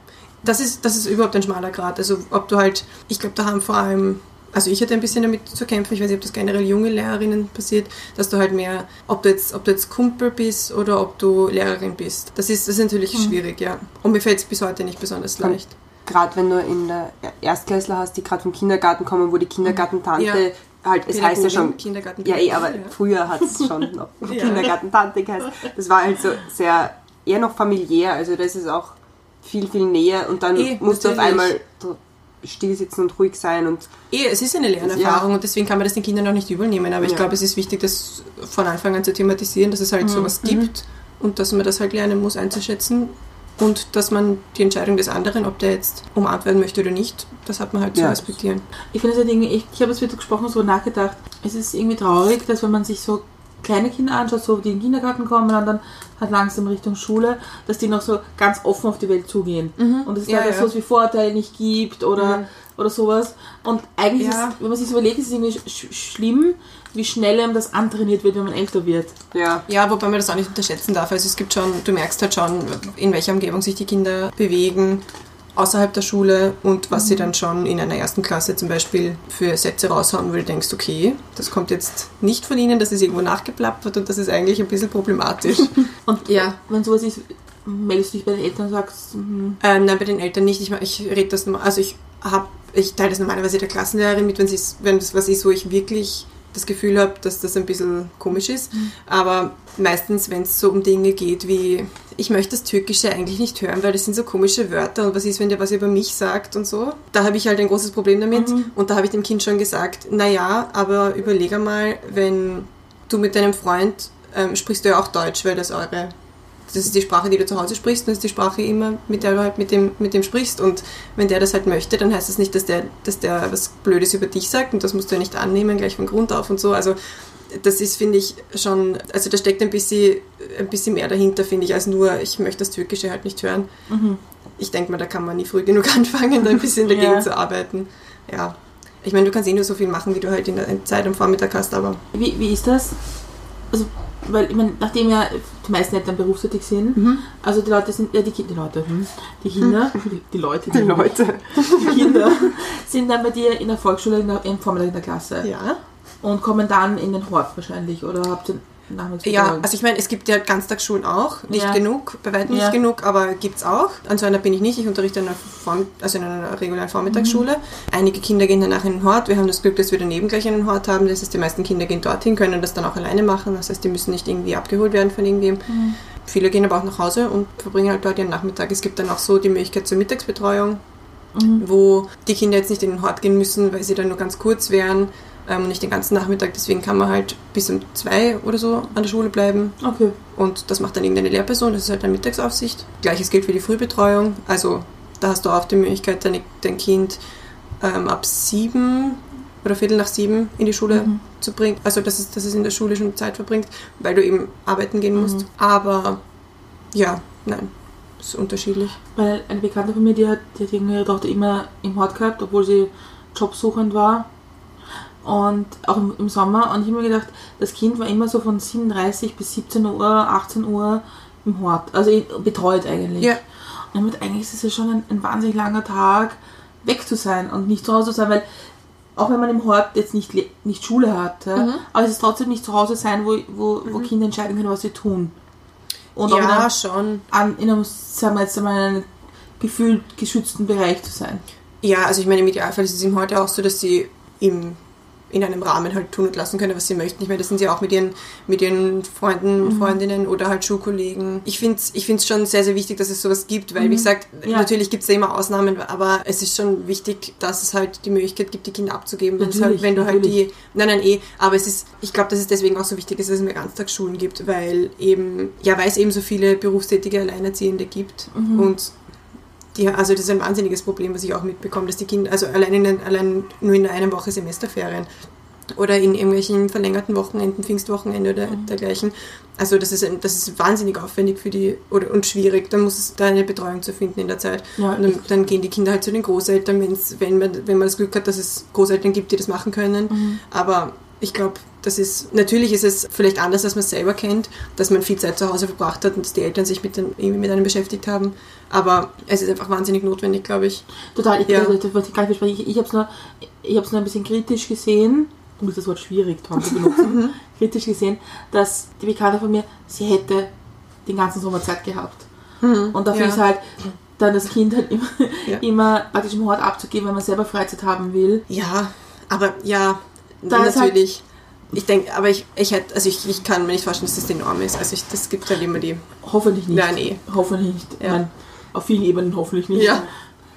[SPEAKER 3] Das ist, das ist überhaupt ein schmaler Grad. Also ob du halt, ich glaube, da haben vor allem, also ich hatte ein bisschen damit zu kämpfen, ich weiß nicht, ob das generell junge Lehrerinnen passiert, dass du halt mehr, ob du jetzt, ob du jetzt Kumpel bist oder ob du Lehrerin bist. Das ist, das ist natürlich schwierig, ja. Und mir fällt es bis heute nicht besonders leicht.
[SPEAKER 1] Gerade wenn du in der Erstklässler hast, die gerade vom Kindergarten kommen, wo die Kindergartentante
[SPEAKER 3] Ja.
[SPEAKER 1] halt, es heißt ja schon,
[SPEAKER 3] Kindergarten.
[SPEAKER 1] ja eh, aber
[SPEAKER 3] Ja.
[SPEAKER 1] früher hat es schon noch
[SPEAKER 3] Ja.
[SPEAKER 1] Kindergartentante geheißen. Das war halt so sehr, eher noch familiär, also das ist auch viel, viel näher und dann
[SPEAKER 3] Eh,
[SPEAKER 1] musst du auf
[SPEAKER 3] natürlich.
[SPEAKER 1] einmal so still sitzen und ruhig sein und
[SPEAKER 3] Eh, es ist eine Lernerfahrung
[SPEAKER 1] Ja.
[SPEAKER 3] und deswegen kann man das den Kindern auch nicht übel nehmen. Aber ich glaube, es ist wichtig, das von Anfang an zu thematisieren, dass es halt sowas gibt und dass man das halt lernen muss einzuschätzen und dass man die Entscheidung des anderen, ob der jetzt umarmt werden möchte oder nicht, das hat man halt zu
[SPEAKER 1] Ja.
[SPEAKER 3] respektieren.
[SPEAKER 2] Ich finde es halt irgendwie, ich, ich habe jetzt wieder gesprochen, so nachgedacht. Es ist irgendwie traurig, dass wenn man sich so kleine Kinder anschaut, so die in den Kindergarten kommen und dann halt langsam Richtung Schule, dass die noch so ganz offen auf die Welt zugehen. Und es
[SPEAKER 3] Ja,
[SPEAKER 2] leider
[SPEAKER 3] ja.
[SPEAKER 2] sowas wie Vorurteile nicht gibt oder, oder sowas. Und eigentlich
[SPEAKER 3] Ja.
[SPEAKER 2] ist, wenn man sich so überlegt, ist es irgendwie sch schlimm, wie schnell einem das antrainiert wird, wenn man älter wird.
[SPEAKER 1] ja.
[SPEAKER 3] Ja, wobei man das auch nicht unterschätzen darf. Also es gibt schon, du merkst halt schon, in welcher Umgebung sich die Kinder bewegen außerhalb der Schule und was sie dann schon in einer ersten Klasse zum Beispiel für Sätze raushauen, wo du denkst, okay, das kommt jetzt nicht von ihnen, das ist irgendwo nachgeplappert und das ist eigentlich ein bisschen problematisch.
[SPEAKER 2] Und
[SPEAKER 3] Ja.
[SPEAKER 2] wenn sowas ist, meldest du dich bei den Eltern und sagst, hm,
[SPEAKER 3] Ähm, nein, bei den Eltern nicht. Ich, ich rede das also ich habe, ich teile das normalerweise der Klassenlehrerin mit, wenn es wenn es was ist, wo ich wirklich das Gefühl habe, dass das ein bisschen komisch ist. Aber meistens, wenn es so um Dinge geht wie, ich möchte das Türkische eigentlich nicht hören, weil das sind so komische Wörter und was ist, wenn der was über mich sagt und so. Da habe ich halt ein großes Problem damit und da habe ich dem Kind schon gesagt, naja, aber überleg einmal, wenn du mit deinem Freund ähm, sprichst du ja auch Deutsch, weil das eure das ist die Sprache, die du zu Hause sprichst, und das ist die Sprache immer, mit der du halt mit dem, mit dem sprichst. Und wenn der das halt möchte, dann heißt das nicht, dass der, dass der was Blödes über dich sagt und das musst du ja nicht annehmen, gleich von Grund auf und so. Also das ist, finde ich, schon, also da steckt ein bisschen, ein bisschen mehr dahinter, finde ich, als nur, ich möchte das Türkische halt nicht hören. Ich denke mal, da kann man nie früh genug anfangen, da ein bisschen dagegen
[SPEAKER 2] Ja.
[SPEAKER 3] zu arbeiten. Ja. Ich meine, du kannst eh nur so viel machen, wie du halt in der Zeit am Vormittag hast, aber
[SPEAKER 2] Wie, wie ist das? Also, weil, ich meine, nachdem ja die meisten Eltern berufstätig sind,
[SPEAKER 3] Mhm.
[SPEAKER 2] also die Leute sind, ja, die, die Leute, hm, die Kinder, die, die Leute,
[SPEAKER 1] Die Leute.
[SPEAKER 2] die Kinder sind dann bei dir in der Volksschule in der, im Vormittag in der Klasse
[SPEAKER 3] ja.
[SPEAKER 2] und kommen dann in den Hort wahrscheinlich oder habt ihr
[SPEAKER 3] Ja, also ich meine, es gibt ja Ganztagsschulen auch, nicht
[SPEAKER 2] Ja.
[SPEAKER 3] genug, bei weitem
[SPEAKER 2] Ja.
[SPEAKER 3] nicht genug, aber gibt's auch. An so einer bin ich nicht, ich unterrichte in einer, Vorm also in einer regulären Vormittagsschule. Einige Kinder gehen danach in den Hort, wir haben das Glück, dass wir daneben gleich einen Hort haben, das heißt, die meisten Kinder gehen dorthin, können das dann auch alleine machen, das heißt, die müssen nicht irgendwie abgeholt werden von irgendwem. Viele gehen aber auch nach Hause und verbringen halt dort ihren Nachmittag. Es gibt dann auch so die Möglichkeit zur Mittagsbetreuung, wo die Kinder jetzt nicht in den Hort gehen müssen, weil sie dann nur ganz kurz wären ähm, nicht den ganzen Nachmittag. Deswegen kann man halt bis um zwei oder so an der Schule bleiben.
[SPEAKER 2] Okay.
[SPEAKER 3] Und das macht dann irgendeine Lehrperson, das ist halt eine Mittagsaufsicht. Gleiches gilt für die Frühbetreuung. Also da hast du auch die Möglichkeit, deine, dein Kind ähm, ab sieben oder Viertel nach sieben in die Schule zu bringen. Also dass es, dass es in der Schule schon Zeit verbringt, weil du eben arbeiten gehen musst. Aber ja, nein, ist unterschiedlich.
[SPEAKER 2] Weil eine Bekannte von mir, die hat, die hat ihre Tochter immer im Hort gehabt, obwohl sie jobsuchend war. Und auch im, im Sommer. Und ich habe mir gedacht, das Kind war immer so von 37 bis 17 Uhr, 18 Uhr im Hort. Also betreut eigentlich.
[SPEAKER 3] Ja.
[SPEAKER 2] Und damit eigentlich ist es ja schon ein, ein wahnsinnig langer Tag, weg zu sein und nicht zu Hause zu sein, weil auch wenn man im Hort jetzt nicht, nicht Schule hat, ja,
[SPEAKER 3] Mhm.
[SPEAKER 2] aber es ist trotzdem nicht zu Hause sein, wo, wo, wo Kinder entscheiden können, was sie tun. Und auch in
[SPEAKER 3] ja,
[SPEAKER 2] einem,
[SPEAKER 3] schon.
[SPEAKER 2] an, in einem, sagen wir jetzt einmal, einem gefühlt geschützten Bereich zu sein.
[SPEAKER 3] Ja, also ich meine, im Idealfall ist es ihm heute auch so, dass sie im, in einem Rahmen halt tun und lassen können, was sie möchten. Ich meine, das sind sie auch mit ihren, mit ihren Freunden, Freundinnen oder halt Schulkollegen. Ich finde es ich find's schon sehr, sehr wichtig, dass es sowas gibt, weil, wie gesagt,
[SPEAKER 2] Ja.
[SPEAKER 3] natürlich gibt es da immer Ausnahmen, aber es ist schon wichtig, dass es halt die Möglichkeit gibt, die Kinder abzugeben. Halt, wenn du halt
[SPEAKER 2] natürlich.
[SPEAKER 3] die... Nein, nein, eh, aber es ist, ich glaube, dass es deswegen auch so wichtig ist, dass es mehr Ganztagsschulen gibt, weil eben, ja, weil es eben so viele berufstätige Alleinerziehende gibt und die, also das ist ein wahnsinniges Problem, was ich auch mitbekomme, dass die Kinder, also allein, in, allein nur in einer Woche Semesterferien oder in irgendwelchen verlängerten Wochenenden, Pfingstwochenende oder dergleichen. Also das ist, das ist wahnsinnig aufwendig für die oder, und schwierig. Da muss es da eine Betreuung zu finden in der Zeit.
[SPEAKER 2] Ja,
[SPEAKER 3] und dann, dann gehen die Kinder halt zu den Großeltern, wenn's, wenn, man, wenn man das Glück hat, dass es Großeltern gibt, die das machen können. Aber ich glaube, das ist, natürlich ist es vielleicht anders, als man es selber kennt, dass man viel Zeit zu Hause verbracht hat und dass die Eltern sich mit, den, irgendwie mit einem beschäftigt haben. Aber es ist einfach wahnsinnig notwendig, glaube ich.
[SPEAKER 2] Total, ich,
[SPEAKER 3] Ja.
[SPEAKER 2] also, das wollte ich gar nicht besprechen. Ich, ich habe es nur, ich hab's nur ein bisschen kritisch gesehen, um das Wort schwierig Tom, zu benutzen, kritisch gesehen, dass die Bekannte von mir, sie hätte den ganzen Sommer Zeit gehabt. Und dafür
[SPEAKER 3] Ja.
[SPEAKER 2] ist halt dann das Kind halt immer,
[SPEAKER 3] Ja.
[SPEAKER 2] immer praktisch im Hort abzugeben, wenn man selber Freizeit haben will.
[SPEAKER 3] Ja, aber ja,
[SPEAKER 2] Da halt-
[SPEAKER 3] natürlich. ich denke, aber ich, ich hätte, also ich, ich kann mir nicht vorstellen, dass das die Norm ist. Also ich, das gibt halt immer die.
[SPEAKER 2] Hoffentlich nicht.
[SPEAKER 3] Nein, eh.
[SPEAKER 2] Hoffentlich nicht.
[SPEAKER 3] Ja.
[SPEAKER 2] Mein, auf vielen Ebenen hoffentlich nicht.
[SPEAKER 3] Ja.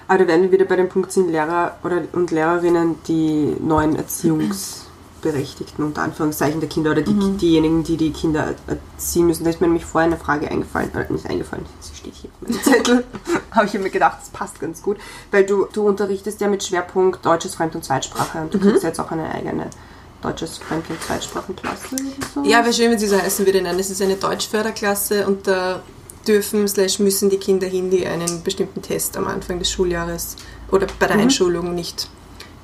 [SPEAKER 1] Aber da werden wir wieder bei dem Punkt sind, Lehrer oder, und Lehrerinnen, die neuen Erziehungsberechtigten, unter Anführungszeichen der Kinder oder die, diejenigen, die die Kinder erziehen müssen. Da ist mir nämlich vorher eine Frage eingefallen, äh, nicht eingefallen, steht hier auf meinem Zettel, habe ich mir gedacht, das passt ganz gut, weil du, du unterrichtest ja mit Schwerpunkt Deutsches, Fremd- und Zweitsprache und du kriegst jetzt auch eine eigene Deutsches, Fremd- und Zweitsprachenklasse so.
[SPEAKER 3] Ja, wäre schön, wenn sie so heißen würde. Nein, es ist eine Deutschförderklasse und da dürfen slash müssen die Kinder hin, die einen bestimmten Test am Anfang des Schuljahres oder bei der Einschulung nicht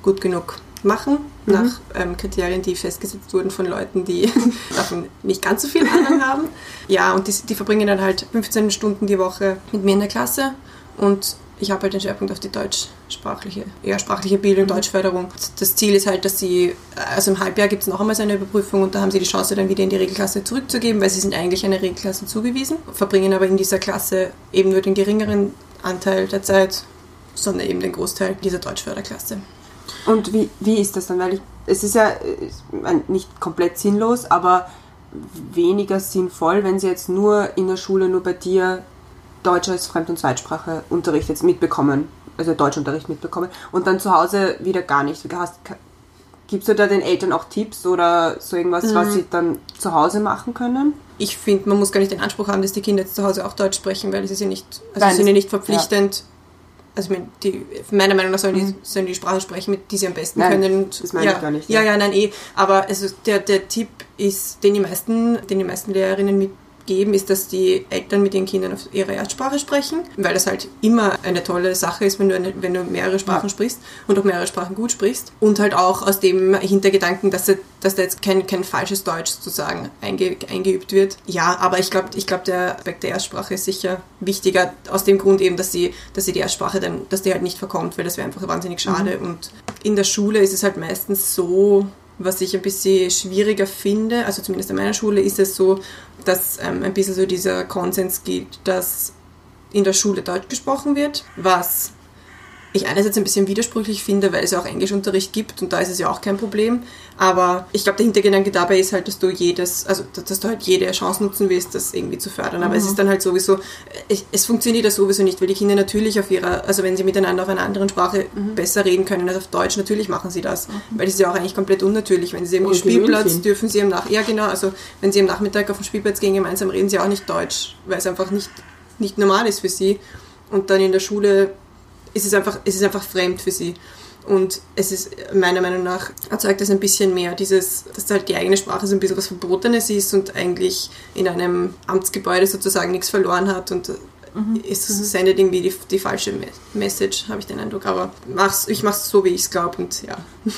[SPEAKER 3] gut genug machen, nach ähm, Kriterien, die festgesetzt wurden von Leuten, die davon nicht ganz so viel Ahnung haben. Ja, und die, die verbringen dann halt 15 Stunden die Woche mit mir in der Klasse und ich habe halt den Schwerpunkt auf die deutschsprachliche, ja, sprachliche Bildung, Deutschförderung. Das Ziel ist halt, dass sie, also im Halbjahr gibt es noch einmal so eine Überprüfung und da haben sie die Chance, dann wieder in die Regelklasse zurückzugeben, weil sie sind eigentlich einer Regelklasse zugewiesen, verbringen aber in dieser Klasse eben nur den geringeren Anteil der Zeit, sondern eben den Großteil dieser Deutschförderklasse.
[SPEAKER 1] Und wie, wie ist das dann? Weil ich, es ist ja äh, nicht komplett sinnlos, aber weniger sinnvoll, wenn sie jetzt nur in der Schule nur bei dir Deutsch als Fremd- und Zweitsprache Unterricht jetzt mitbekommen, also Deutschunterricht mitbekommen und dann zu Hause wieder gar nicht. Hast, gibst du da den Eltern auch Tipps oder so irgendwas, was sie dann zu Hause machen können?
[SPEAKER 3] Ich finde, man muss gar nicht den Anspruch haben, dass die Kinder jetzt zu Hause auch Deutsch sprechen, weil es ist ja nicht, also
[SPEAKER 1] Nein,
[SPEAKER 3] sie sind ja nicht verpflichtend. Also meine, die, meiner Meinung nach sollen die, sollen die Sprache sprechen, mit die sie am besten
[SPEAKER 1] Nein,
[SPEAKER 3] können. Und,
[SPEAKER 1] das meine
[SPEAKER 3] ja,
[SPEAKER 1] ich gar nicht,
[SPEAKER 3] Ja,
[SPEAKER 1] ja.
[SPEAKER 3] ja, nein, eh. Aber also der, der Tipp ist, den die meisten, den die meisten Lehrerinnen mitgeben, ist, dass die Eltern mit ihren Kindern auf ihre Erstsprache sprechen, weil das halt immer eine tolle Sache ist, wenn du, eine, wenn du mehrere Sprachen sprichst und auch mehrere Sprachen gut sprichst. Und halt auch aus dem Hintergedanken, dass, da- dass da jetzt kein, kein falsches Deutsch sozusagen einge, eingeübt wird. Ja, aber ich glaube, ich glaub, der Aspekt der Erstsprache ist sicher wichtiger, aus dem Grund eben, dass sie, dass sie die Erstsprache dann, dass die halt nicht verkommt, weil das wäre einfach wahnsinnig schade. Und in der Schule ist es halt meistens so, was ich ein bisschen schwieriger finde, also zumindest an meiner Schule ist es so, dass ähm, ein bisschen so dieser Konsens gibt, dass in der Schule Deutsch gesprochen wird, was ich einerseits ein bisschen widersprüchlich finde, weil es ja auch Englischunterricht gibt und da ist es ja auch kein Problem. Aber ich glaube, der Hintergedanke dabei ist halt, dass du jedes, also dass du halt jede Chance nutzen willst, das irgendwie zu fördern. Aber es ist dann halt sowieso, es, es funktioniert ja sowieso nicht, weil die Kinder natürlich auf ihrer, also wenn sie miteinander auf einer anderen Sprache besser reden können als auf Deutsch, natürlich machen sie das. Weil das ist ja auch eigentlich komplett unnatürlich. Wenn sie am
[SPEAKER 2] Oder gewöhnt
[SPEAKER 3] Spielplatz dürfen sie am Nach, ja genau, also wenn sie am Nachmittag auf den Spielplatz gehen gemeinsam, reden sie auch nicht Deutsch, weil es einfach nicht, nicht normal ist für sie. Und dann in der Schule ist es einfach, es ist einfach fremd für sie. Und es ist meiner Meinung nach erzeugt es ein bisschen mehr dieses, dass halt die eigene Sprache so ein bisschen was Verbotenes ist und eigentlich in einem Amtsgebäude sozusagen nichts verloren hat und es sendet irgendwie die, die falsche Me- Message, habe ich den Eindruck. Aber mach's, ich mache es so, wie ich es glaube und ja.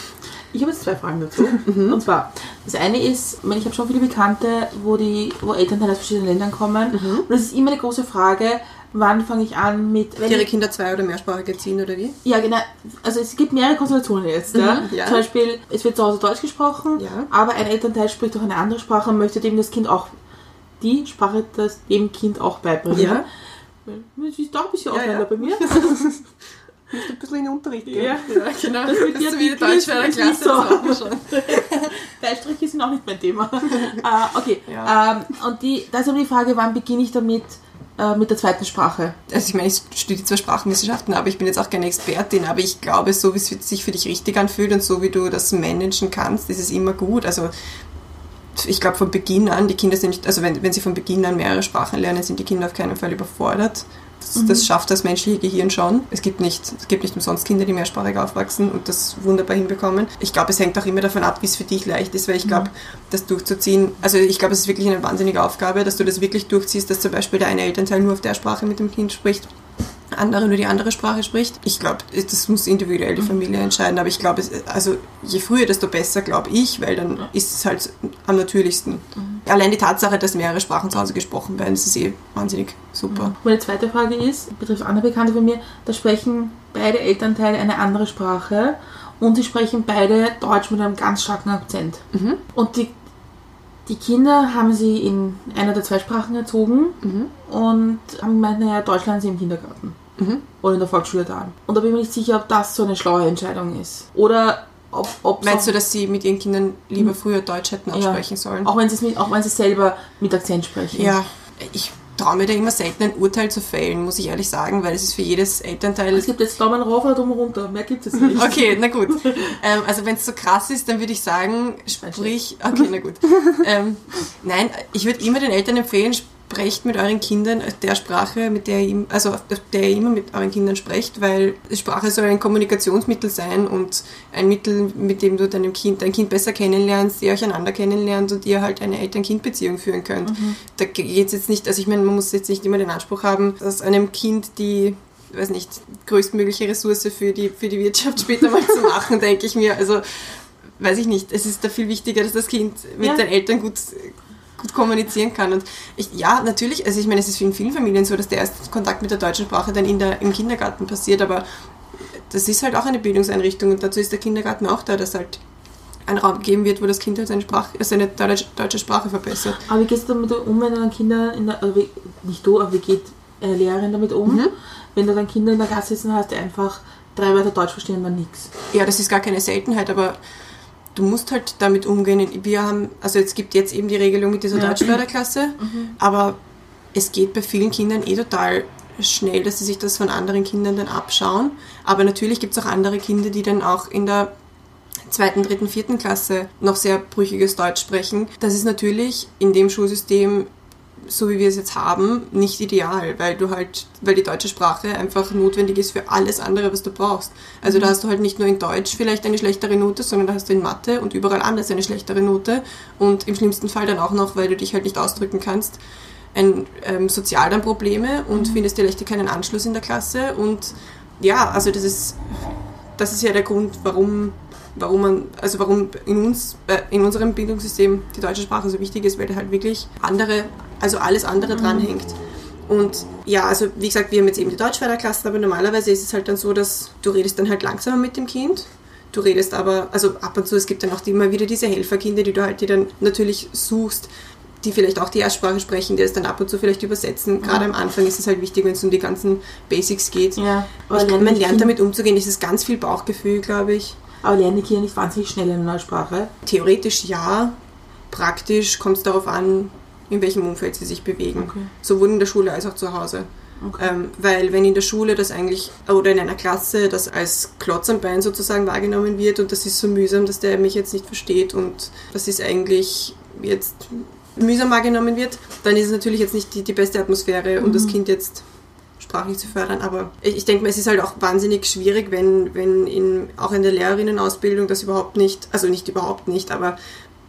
[SPEAKER 2] Ich habe jetzt zwei Fragen dazu. Und zwar, das eine ist, ich, meine, ich habe schon viele Bekannte, wo, die, wo Elternteile aus verschiedenen Ländern kommen. Und es ist immer eine große Frage, wann fange ich an mit... Wenn
[SPEAKER 3] Ihre Kinder zwei- oder mehrsprachig erziehen oder wie?
[SPEAKER 2] ja, genau. Also es gibt mehrere Konstellationen jetzt. Ja?
[SPEAKER 3] ja.
[SPEAKER 2] Zum Beispiel, es wird zu Hause Deutsch gesprochen,
[SPEAKER 3] Ja.
[SPEAKER 2] aber ein Elternteil spricht auch eine andere Sprache und möchte dem das Kind auch, die Sprache das dem Kind auch beibringen.
[SPEAKER 3] Ja.
[SPEAKER 2] Das ist doch ein bisschen
[SPEAKER 3] Ja, ja.
[SPEAKER 2] bei mir.
[SPEAKER 1] Ein bisschen in den Unterricht gehen.
[SPEAKER 2] Ja.
[SPEAKER 3] Ja, genau. Das
[SPEAKER 2] wird ja die Klasse, das
[SPEAKER 3] auch schon.
[SPEAKER 2] Beistriche sind auch nicht mein Thema. äh, okay. Ähm, und die, da ist aber die Frage, wann beginne ich damit äh, mit der zweiten Sprache?
[SPEAKER 3] Also ich meine, ich studiere zwar Sprachenwissenschaften, aber ich bin jetzt auch keine Expertin, aber ich glaube, so wie es sich für dich richtig anfühlt und so wie du das managen kannst, ist es immer gut. Also ich glaube von Beginn an, die Kinder sind nicht, also wenn, wenn sie von Beginn an mehrere Sprachen lernen, sind die Kinder auf keinen Fall überfordert. Das, das schafft das menschliche Gehirn schon. Es gibt, nicht, es gibt nicht umsonst Kinder, die mehrsprachig aufwachsen und das wunderbar hinbekommen. Ich glaube, es hängt auch immer davon ab, wie es für dich leicht ist, weil ich glaube, das durchzuziehen, also ich glaube, es ist wirklich eine wahnsinnige Aufgabe, dass du das wirklich durchziehst, dass zum Beispiel der eine Elternteil nur auf der Sprache mit dem Kind spricht andere nur die andere Sprache spricht. Ich glaube, das muss individuell die Familie entscheiden, aber ich glaube, also je früher, desto besser, glaube ich, weil dann ist es halt am natürlichsten. Allein die Tatsache, dass mehrere Sprachen zu Hause gesprochen werden, das ist eh wahnsinnig super.
[SPEAKER 2] Meine zweite Frage ist, betrifft andere Bekannte von mir, da sprechen beide Elternteile eine andere Sprache und sie sprechen beide Deutsch mit einem ganz starken Akzent. Und die, die Kinder haben sie in einer der zwei Sprachen erzogen und haben gemeint, naja, Deutschland ist im Kindergarten. Oder in der Volksschule da. Und da bin ich mir nicht sicher, ob das so eine schlaue Entscheidung ist. Oder ob, ob
[SPEAKER 3] Meinst du, dass sie mit ihren Kindern lieber früher Deutsch hätten aussprechen sollen?
[SPEAKER 2] Auch wenn sie es mit, auch wenn sie selber mit Akzent sprechen.
[SPEAKER 3] Ja, ich traue mir da immer selten ein Urteil zu fällen, muss ich ehrlich sagen, weil es ist für jedes Elternteil.
[SPEAKER 2] Es gibt jetzt Daumen rauf oder Daumen runter. Mehr gibt es nicht.
[SPEAKER 3] Okay, na gut. ähm, also wenn es so krass ist, dann würde ich sagen, sprich. Okay, na gut. ähm, nein, ich würde immer den Eltern empfehlen, sprecht mit euren Kindern der Sprache, mit der ihr, ihm- also der ihr immer mit euren Kindern sprecht, weil Sprache soll ein Kommunikationsmittel sein und ein Mittel, mit dem du deinem Kind, dein Kind besser kennenlernst, ihr euch einander kennenlernt und ihr halt eine Eltern-Kind-Beziehung führen könnt. Da geht es jetzt nicht, also ich meine, man muss jetzt nicht immer den Anspruch haben, dass einem Kind die weiß nicht, größtmögliche Ressource für die, für die Wirtschaft später mal zu machen, denke ich mir. Also, weiß ich nicht. Es ist da viel wichtiger, dass das Kind mit
[SPEAKER 2] Ja.
[SPEAKER 3] den Eltern gut, gut kommunizieren kann. Und ich, ja, natürlich, also ich meine, es ist in vielen Familien so, dass der erste Kontakt mit der deutschen Sprache dann in der, im Kindergarten passiert, aber das ist halt auch eine Bildungseinrichtung und dazu ist der Kindergarten auch da, dass halt ein Raum geben wird, wo das Kind halt seine, Sprache, seine deutsche, Sprache verbessert.
[SPEAKER 2] Aber wie gehst du damit um, wenn du dann Kinder in der, also nicht du, aber wie geht eine Lehrerin damit um,
[SPEAKER 3] Mhm.
[SPEAKER 2] wenn du dann Kinder in der Klasse sitzen hast, die einfach drei Wörter Deutsch verstehen dann nichts.
[SPEAKER 3] Ja, das ist gar keine Seltenheit, aber du musst halt damit umgehen. Wir haben, also es gibt jetzt eben die Regelung mit dieser
[SPEAKER 2] Ja.
[SPEAKER 3] Deutschförderklasse, aber es geht bei vielen Kindern eh total schnell, dass sie sich das von anderen Kindern dann abschauen. Aber natürlich gibt es auch andere Kinder, die dann auch in der zweiten, dritten, vierten Klasse noch sehr brüchiges Deutsch sprechen. Das ist natürlich in dem Schulsystem so wie wir es jetzt haben, nicht ideal, weil du halt, weil die deutsche Sprache einfach notwendig ist für alles andere, was du brauchst. Also da hast du halt nicht nur in Deutsch vielleicht eine schlechtere Note, sondern da hast du in Mathe und überall anders eine schlechtere Note und im schlimmsten Fall dann auch noch, weil du dich halt nicht ausdrücken kannst, ein ähm, sozial dann Probleme und findest vielleicht keinen Anschluss in der Klasse und ja, also das ist das ist ja der Grund, warum, warum man, also warum in uns, äh, in unserem Bildungssystem die deutsche Sprache so wichtig ist, weil halt wirklich andere, also alles andere dranhängt. Und ja, also wie gesagt, wir haben jetzt eben die Deutschförderklassen, aber normalerweise ist es halt dann so, dass du redest dann halt langsamer mit dem Kind. Du redest aber, also ab und zu, es gibt dann auch immer wieder diese Helferkinder, die du halt, die dann natürlich suchst, die vielleicht auch die Erstsprache sprechen, die das dann ab und zu vielleicht übersetzen. Gerade am Anfang ist es halt wichtig, wenn es um die ganzen Basics geht.
[SPEAKER 2] Ja, aber lernen
[SPEAKER 3] man lernt damit umzugehen, es ist ganz viel Bauchgefühl, glaube ich.
[SPEAKER 2] Aber lernen die Kinder nicht wahnsinnig schnell eine neue Sprache?
[SPEAKER 3] Theoretisch ja, praktisch kommt es darauf an, in welchem Umfeld sie sich bewegen.
[SPEAKER 2] Okay.
[SPEAKER 3] Sowohl in der Schule als auch zu Hause.
[SPEAKER 2] Okay.
[SPEAKER 3] Ähm, weil wenn in der Schule das eigentlich, oder in einer Klasse, das als Klotz am Bein sozusagen wahrgenommen wird und das ist so mühsam, dass der mich jetzt nicht versteht und das ist eigentlich jetzt mühsam wahrgenommen wird, dann ist es natürlich jetzt nicht die, die beste Atmosphäre, um das Kind jetzt sprachlich zu fördern. Aber ich, ich denke mal, es ist halt auch wahnsinnig schwierig, wenn, wenn in, auch in der Lehrerinnenausbildung das überhaupt nicht, also nicht überhaupt nicht, aber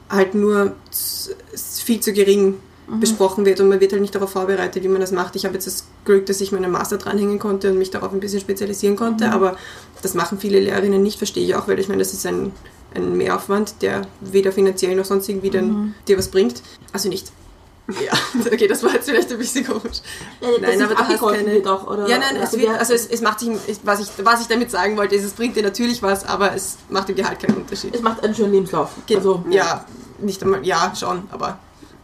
[SPEAKER 3] halt nur viel zu gering besprochen wird und man wird halt nicht darauf vorbereitet, wie man das macht. Ich habe jetzt das Glück, dass ich meinen Master dranhängen konnte und mich darauf ein bisschen spezialisieren konnte, aber das machen viele Lehrerinnen nicht, verstehe ich auch, weil ich meine, das ist ein, ein Mehraufwand, der weder finanziell noch sonst irgendwie dann dir was bringt. Also nicht. Ja, okay, das war jetzt vielleicht ein bisschen komisch.
[SPEAKER 2] Ja, dass sich abgegolten wird auch, oder?
[SPEAKER 3] Ja, nein, es
[SPEAKER 2] Also
[SPEAKER 3] wird, also es, es macht sich, was ich, was ich damit sagen wollte, ist, es bringt dir natürlich was, aber es macht im Gehalt keinen Unterschied.
[SPEAKER 2] Es macht einen schönen Lebenslauf.
[SPEAKER 3] Geht-
[SPEAKER 2] Also,
[SPEAKER 3] ja, nicht einmal, ja, schon, aber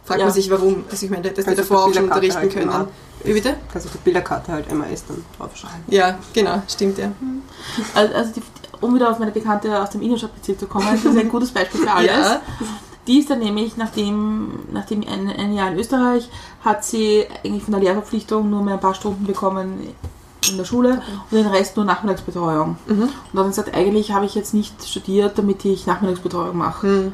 [SPEAKER 3] fragt
[SPEAKER 2] Ja.
[SPEAKER 3] man sich, warum. Also ich meine, das wir davor auch schon unterrichten
[SPEAKER 1] halt
[SPEAKER 3] können. Wie bitte?
[SPEAKER 1] Kannst auf der Bilderkarte halt MAS dann draufschreiben.
[SPEAKER 3] Ja, genau, stimmt ja.
[SPEAKER 2] Also, also die, um wieder auf meine Bekannte aus dem Innenstadtbezirk zu kommen, das ist ein gutes Beispiel für alles.
[SPEAKER 3] Ja.
[SPEAKER 2] Die ist dann nämlich, nachdem, nachdem ein, ein Jahr in Österreich, hat sie eigentlich von der Lehrverpflichtung nur mehr ein paar Stunden bekommen in der Schule und den Rest nur Nachmittagsbetreuung. Und hat dann gesagt, eigentlich habe ich jetzt nicht studiert, damit ich Nachmittagsbetreuung mache.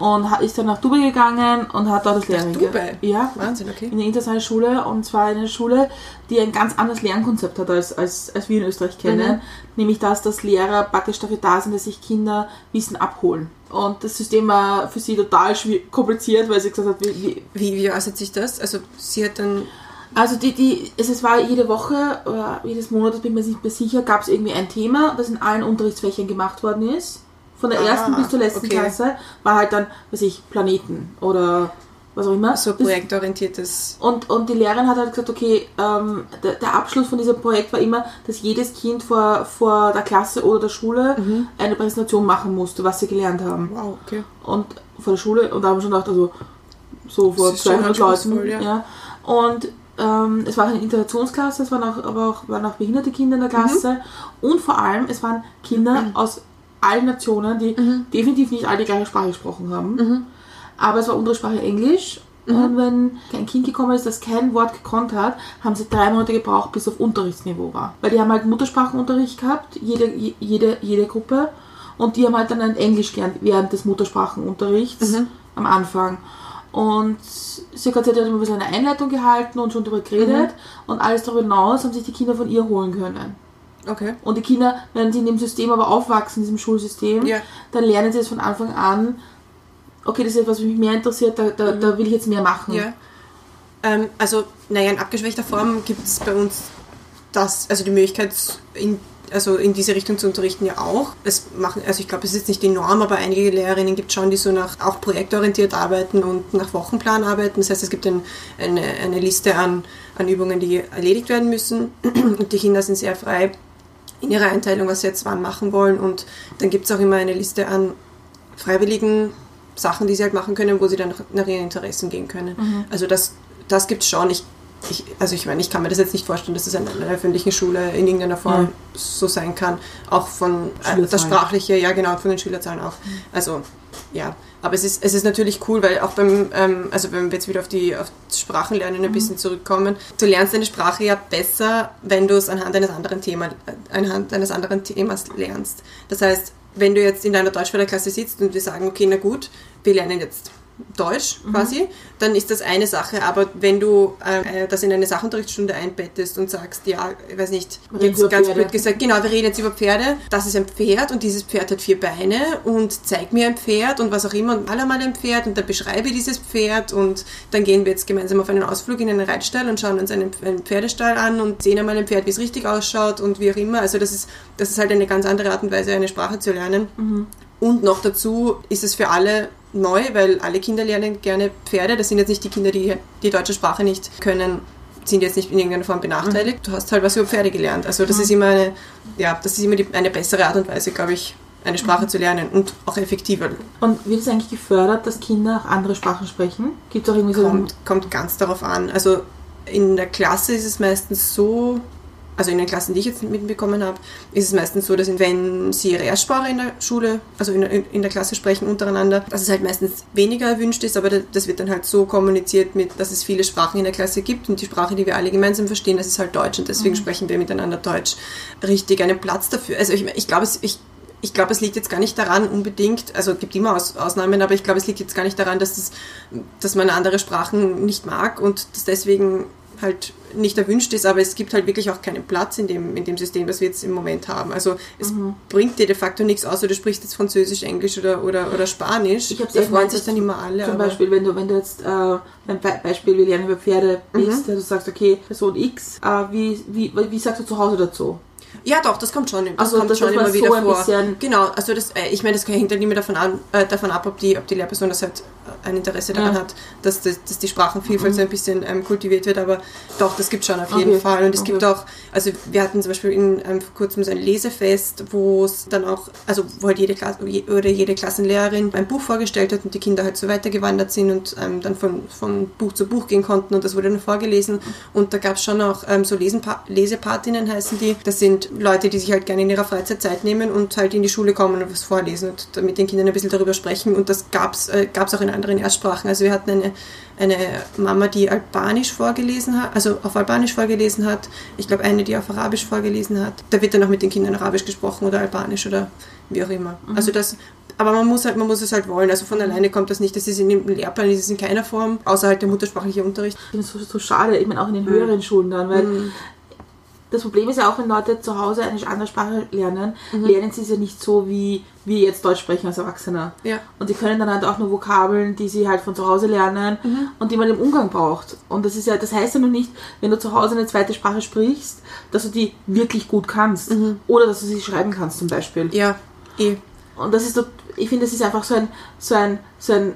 [SPEAKER 2] Und hat- ist dann nach Dubai gegangen und hat dort das ge-
[SPEAKER 3] Dubai?
[SPEAKER 2] Ja,
[SPEAKER 3] Wahnsinn, okay.
[SPEAKER 2] in der internationalen Schule und zwar in einer Schule, die ein ganz anderes Lernkonzept hat, als, als, als wir in Österreich kennen. Nämlich das, dass Lehrer praktisch dafür da sind, dass sich Kinder Wissen abholen. Und das System war für sie total kompliziert, weil sie gesagt hat, wie, wie,
[SPEAKER 3] Wie, wie äußert sich das? Also sie hat dann,
[SPEAKER 2] Also die, die, es, es war jede Woche oder jedes Monat, bin ich mir nicht mehr sicher, gab es irgendwie ein Thema, das in allen Unterrichtsfächern gemacht worden ist. Von der
[SPEAKER 3] Ah,
[SPEAKER 2] ersten bis zur letzten
[SPEAKER 3] okay.
[SPEAKER 2] Klasse war halt dann, weiß ich, Planeten oder was auch immer.
[SPEAKER 3] So projektorientiertes.
[SPEAKER 2] Und, und die Lehrerin hat halt gesagt, okay, ähm, der, der Abschluss von diesem Projekt war immer, dass jedes Kind vor, vor der Klasse oder der Schule
[SPEAKER 3] Mhm.
[SPEAKER 2] eine Präsentation machen musste, was sie gelernt haben.
[SPEAKER 3] Wow, okay.
[SPEAKER 2] Und vor der Schule, und da haben wir schon gedacht, also so vor
[SPEAKER 3] Das ist schon
[SPEAKER 2] 200 Leuten.
[SPEAKER 3] ja.
[SPEAKER 2] Ja. Und ähm, es war eine Integrationsklasse, es waren auch, aber auch, waren auch behinderte Kinder in der Klasse.
[SPEAKER 3] Mhm.
[SPEAKER 2] Und vor allem, es waren Kinder aus allen Nationen, die
[SPEAKER 3] Mhm.
[SPEAKER 2] definitiv nicht alle die gleiche Sprache gesprochen haben. Aber es war unsere Sprache Englisch. Und wenn ein Kind gekommen ist, das kein Wort gekonnt hat, haben sie drei Monate gebraucht, bis es auf Unterrichtsniveau war. Weil die haben halt Muttersprachenunterricht gehabt, jede, je- jede, jede Gruppe. Und die haben halt dann Englisch gelernt während des Muttersprachenunterrichts am Anfang. Und sie hat immer ein bisschen eine Einleitung gehalten und schon darüber geredet. Und alles darüber hinaus haben sich die Kinder von ihr holen können.
[SPEAKER 3] Okay.
[SPEAKER 2] Und die Kinder, wenn sie in dem System aber aufwachsen, in diesem Schulsystem,
[SPEAKER 3] Ja.
[SPEAKER 2] dann lernen sie es von Anfang an, okay, das ist etwas, was mich mehr interessiert, da, da, da will ich jetzt mehr machen.
[SPEAKER 3] Ja. Ähm, also, naja, in abgeschwächter Form gibt es bei uns das, also die Möglichkeit, in, also in diese Richtung zu unterrichten ja auch. Es machen, also ich glaube, es ist jetzt nicht die Norm, aber einige Lehrerinnen gibt es schon, die so nach auch projektorientiert arbeiten und nach Wochenplan arbeiten. Das heißt, es gibt ein, eine, eine Liste an, an Übungen, die erledigt werden müssen und die Kinder sind sehr frei in ihrer Einteilung, was sie jetzt wann machen wollen und dann gibt es auch immer eine Liste an freiwilligen Sachen, die sie halt machen können, wo sie dann nach, ihren Interessen gehen können. Also das, das gibt es schon. Ich, ich, also ich meine, ich kann mir das jetzt nicht vorstellen, dass das an einer öffentlichen Schule in irgendeiner Form
[SPEAKER 2] Ja.
[SPEAKER 3] so sein kann. Auch von äh, das. Sprachliche, ja genau, von den Schülerzahlen auch. Also ja, aber es ist, es ist natürlich cool, weil auch beim, ähm, also wenn wir jetzt wieder auf die auf das Sprachenlernen ein bisschen zurückkommen, du lernst eine Sprache ja besser, wenn du es anhand eines anderen Thema, anhand eines anderen Themas lernst. Das heißt, wenn du jetzt in deiner Deutschförderklasse sitzt und wir sagen, okay, na gut, wir lernen jetzt Deutsch quasi, dann ist das eine Sache. Aber wenn du äh, das in eine Sachunterrichtsstunde einbettest und sagst, ja, ich weiß nicht, jetzt ganz
[SPEAKER 2] Pferde.
[SPEAKER 3] blöd gesagt, genau, wir reden jetzt über Pferde, das ist ein Pferd und dieses Pferd hat vier Beine und zeig mir ein Pferd und was auch immer und mal einmal ein Pferd und dann beschreibe dieses Pferd und dann gehen wir jetzt gemeinsam auf einen Ausflug in einen Reitstall und schauen uns einen, einen Pferdestall an und sehen einmal ein Pferd, wie es richtig ausschaut und wie auch immer. Also das ist, das ist halt eine ganz andere Art und Weise, eine Sprache zu lernen. Und noch dazu ist es für alle neu, weil alle Kinder lernen gerne Pferde. Das sind jetzt nicht die Kinder, die die deutsche Sprache nicht können, sind jetzt nicht in irgendeiner Form benachteiligt. Du hast halt was über Pferde gelernt. Also das ist immer eine, ja, das ist immer die, eine bessere Art und Weise, glaube ich, eine Sprache zu lernen und auch effektiver.
[SPEAKER 2] Und wird es eigentlich gefördert, dass Kinder auch andere Sprachen sprechen? Gibt es auch irgendwie so
[SPEAKER 3] Kommt, kommt ganz darauf an. Also in der Klasse ist es meistens so, also in den Klassen, die ich jetzt mitbekommen habe, ist es meistens so, dass wenn sie ihre Erstsprache in der Schule, also in, der- in der Klasse sprechen untereinander, dass es halt meistens weniger erwünscht ist, aber das- wird dann halt so kommuniziert mit, dass es viele Sprachen in der Klasse gibt und die Sprache, die wir alle gemeinsam verstehen, das ist halt Deutsch und deswegen sprechen wir miteinander Deutsch. Richtig einen Platz dafür. Also ich, ich glaube, es, ich, ich glaube, es liegt jetzt gar nicht daran unbedingt, also es gibt immer Aus, Ausnahmen, aber ich glaube, es liegt jetzt gar nicht daran, dass, das, dass man andere Sprachen nicht mag und das deswegen halt nicht erwünscht ist, aber es gibt halt wirklich auch keinen Platz in dem, in dem System, das wir jetzt im Moment haben. Also es bringt dir de facto nichts außer du sprichst jetzt Französisch, Englisch oder, oder, oder Spanisch.
[SPEAKER 2] Ich
[SPEAKER 3] da freuen
[SPEAKER 2] gemeint,
[SPEAKER 3] sich dann immer alle.
[SPEAKER 2] Zum Beispiel, wenn du, wenn du jetzt, äh, beim Be Beispiel, wir lernen über Pferde bist,
[SPEAKER 3] Mhm.
[SPEAKER 2] du sagst, okay, Person X, äh, wie, wie, wie sagst du zu Hause dazu?
[SPEAKER 3] Ja, doch, das kommt schon, das
[SPEAKER 2] Also,
[SPEAKER 3] kommt
[SPEAKER 2] das
[SPEAKER 3] schon immer wieder
[SPEAKER 2] so ein
[SPEAKER 3] vor. Genau, also das, äh, ich meine, das hängt halt immer davon, an, äh, davon ab, ob die, ob die Lehrperson das halt ein Interesse daran
[SPEAKER 2] Ja.
[SPEAKER 3] hat, dass, das, dass die Sprachenvielfalt so ein bisschen ähm, kultiviert wird, aber doch, das gibt schon auf jeden
[SPEAKER 2] Okay.
[SPEAKER 3] Fall. Und es gibt
[SPEAKER 2] Okay.
[SPEAKER 3] auch, also wir hatten zum Beispiel in, ähm, vor kurzem so ein Lesefest, wo es dann auch, also wo halt jede Klasse oder jede Klassenlehrerin ein Buch vorgestellt hat und die Kinder halt so weitergewandert sind und ähm, dann von, von Buch zu Buch gehen konnten und das wurde dann vorgelesen. Und da gab es schon auch ähm, so Lesenpa Lesepatinnen heißen die. Das sind Leute, die sich halt gerne in ihrer Freizeit Zeit nehmen und halt in die Schule kommen und was vorlesen und mit den Kindern ein bisschen darüber sprechen. Und das gab es äh, gab's auch in anderen Erstsprachen. Also wir hatten eine, eine Mama, die Albanisch vorgelesen hat, also auf Albanisch vorgelesen hat. Ich glaube eine, die auf Arabisch vorgelesen hat. Da wird dann auch mit den Kindern Arabisch gesprochen oder Albanisch oder wie auch immer. Also das aber man muss, halt, man muss es halt wollen. Also von alleine kommt das nicht. Das ist in dem Lehrplan, das ist in keiner Form, außer halt der muttersprachliche Unterricht.
[SPEAKER 2] Ich finde es so, so schade, ich meine auch in den höheren Schulen dann, weil das Problem ist ja auch, wenn Leute zu Hause eine andere Sprache lernen, lernen sie es ja nicht so, wie wir jetzt Deutsch sprechen als Erwachsener.
[SPEAKER 3] Ja.
[SPEAKER 2] Und sie können dann halt auch nur Vokabeln, die sie halt von zu Hause lernen und die man im Umgang braucht. Und das ist ja, das heißt ja noch nicht, wenn du zu Hause eine zweite Sprache sprichst, dass du die wirklich gut kannst. Oder dass du sie schreiben kannst zum Beispiel.
[SPEAKER 3] Ja, eh.
[SPEAKER 2] Und das ist so, ich finde, das ist einfach so ein, so ein, so ein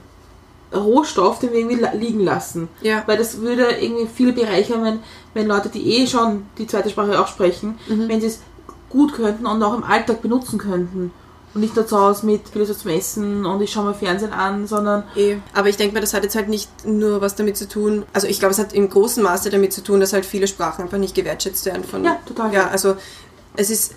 [SPEAKER 2] Rohstoff, den wir irgendwie liegen lassen.
[SPEAKER 3] Ja.
[SPEAKER 2] Weil das würde irgendwie viel bereichern, wenn, wenn Leute, die eh schon die zweite Sprache auch sprechen, wenn sie es gut könnten und auch im Alltag benutzen könnten. Und nicht nur zu Hause mit viel so zum Essen und ich schaue mir Fernsehen an, sondern
[SPEAKER 3] Eh. Aber ich denke mal, das hat jetzt halt nicht nur was damit zu tun. Also ich glaube, es hat im großen Maße damit zu tun, dass halt viele Sprachen einfach nicht gewertschätzt werden von.
[SPEAKER 2] Ja, total.
[SPEAKER 3] Ja, also es ist.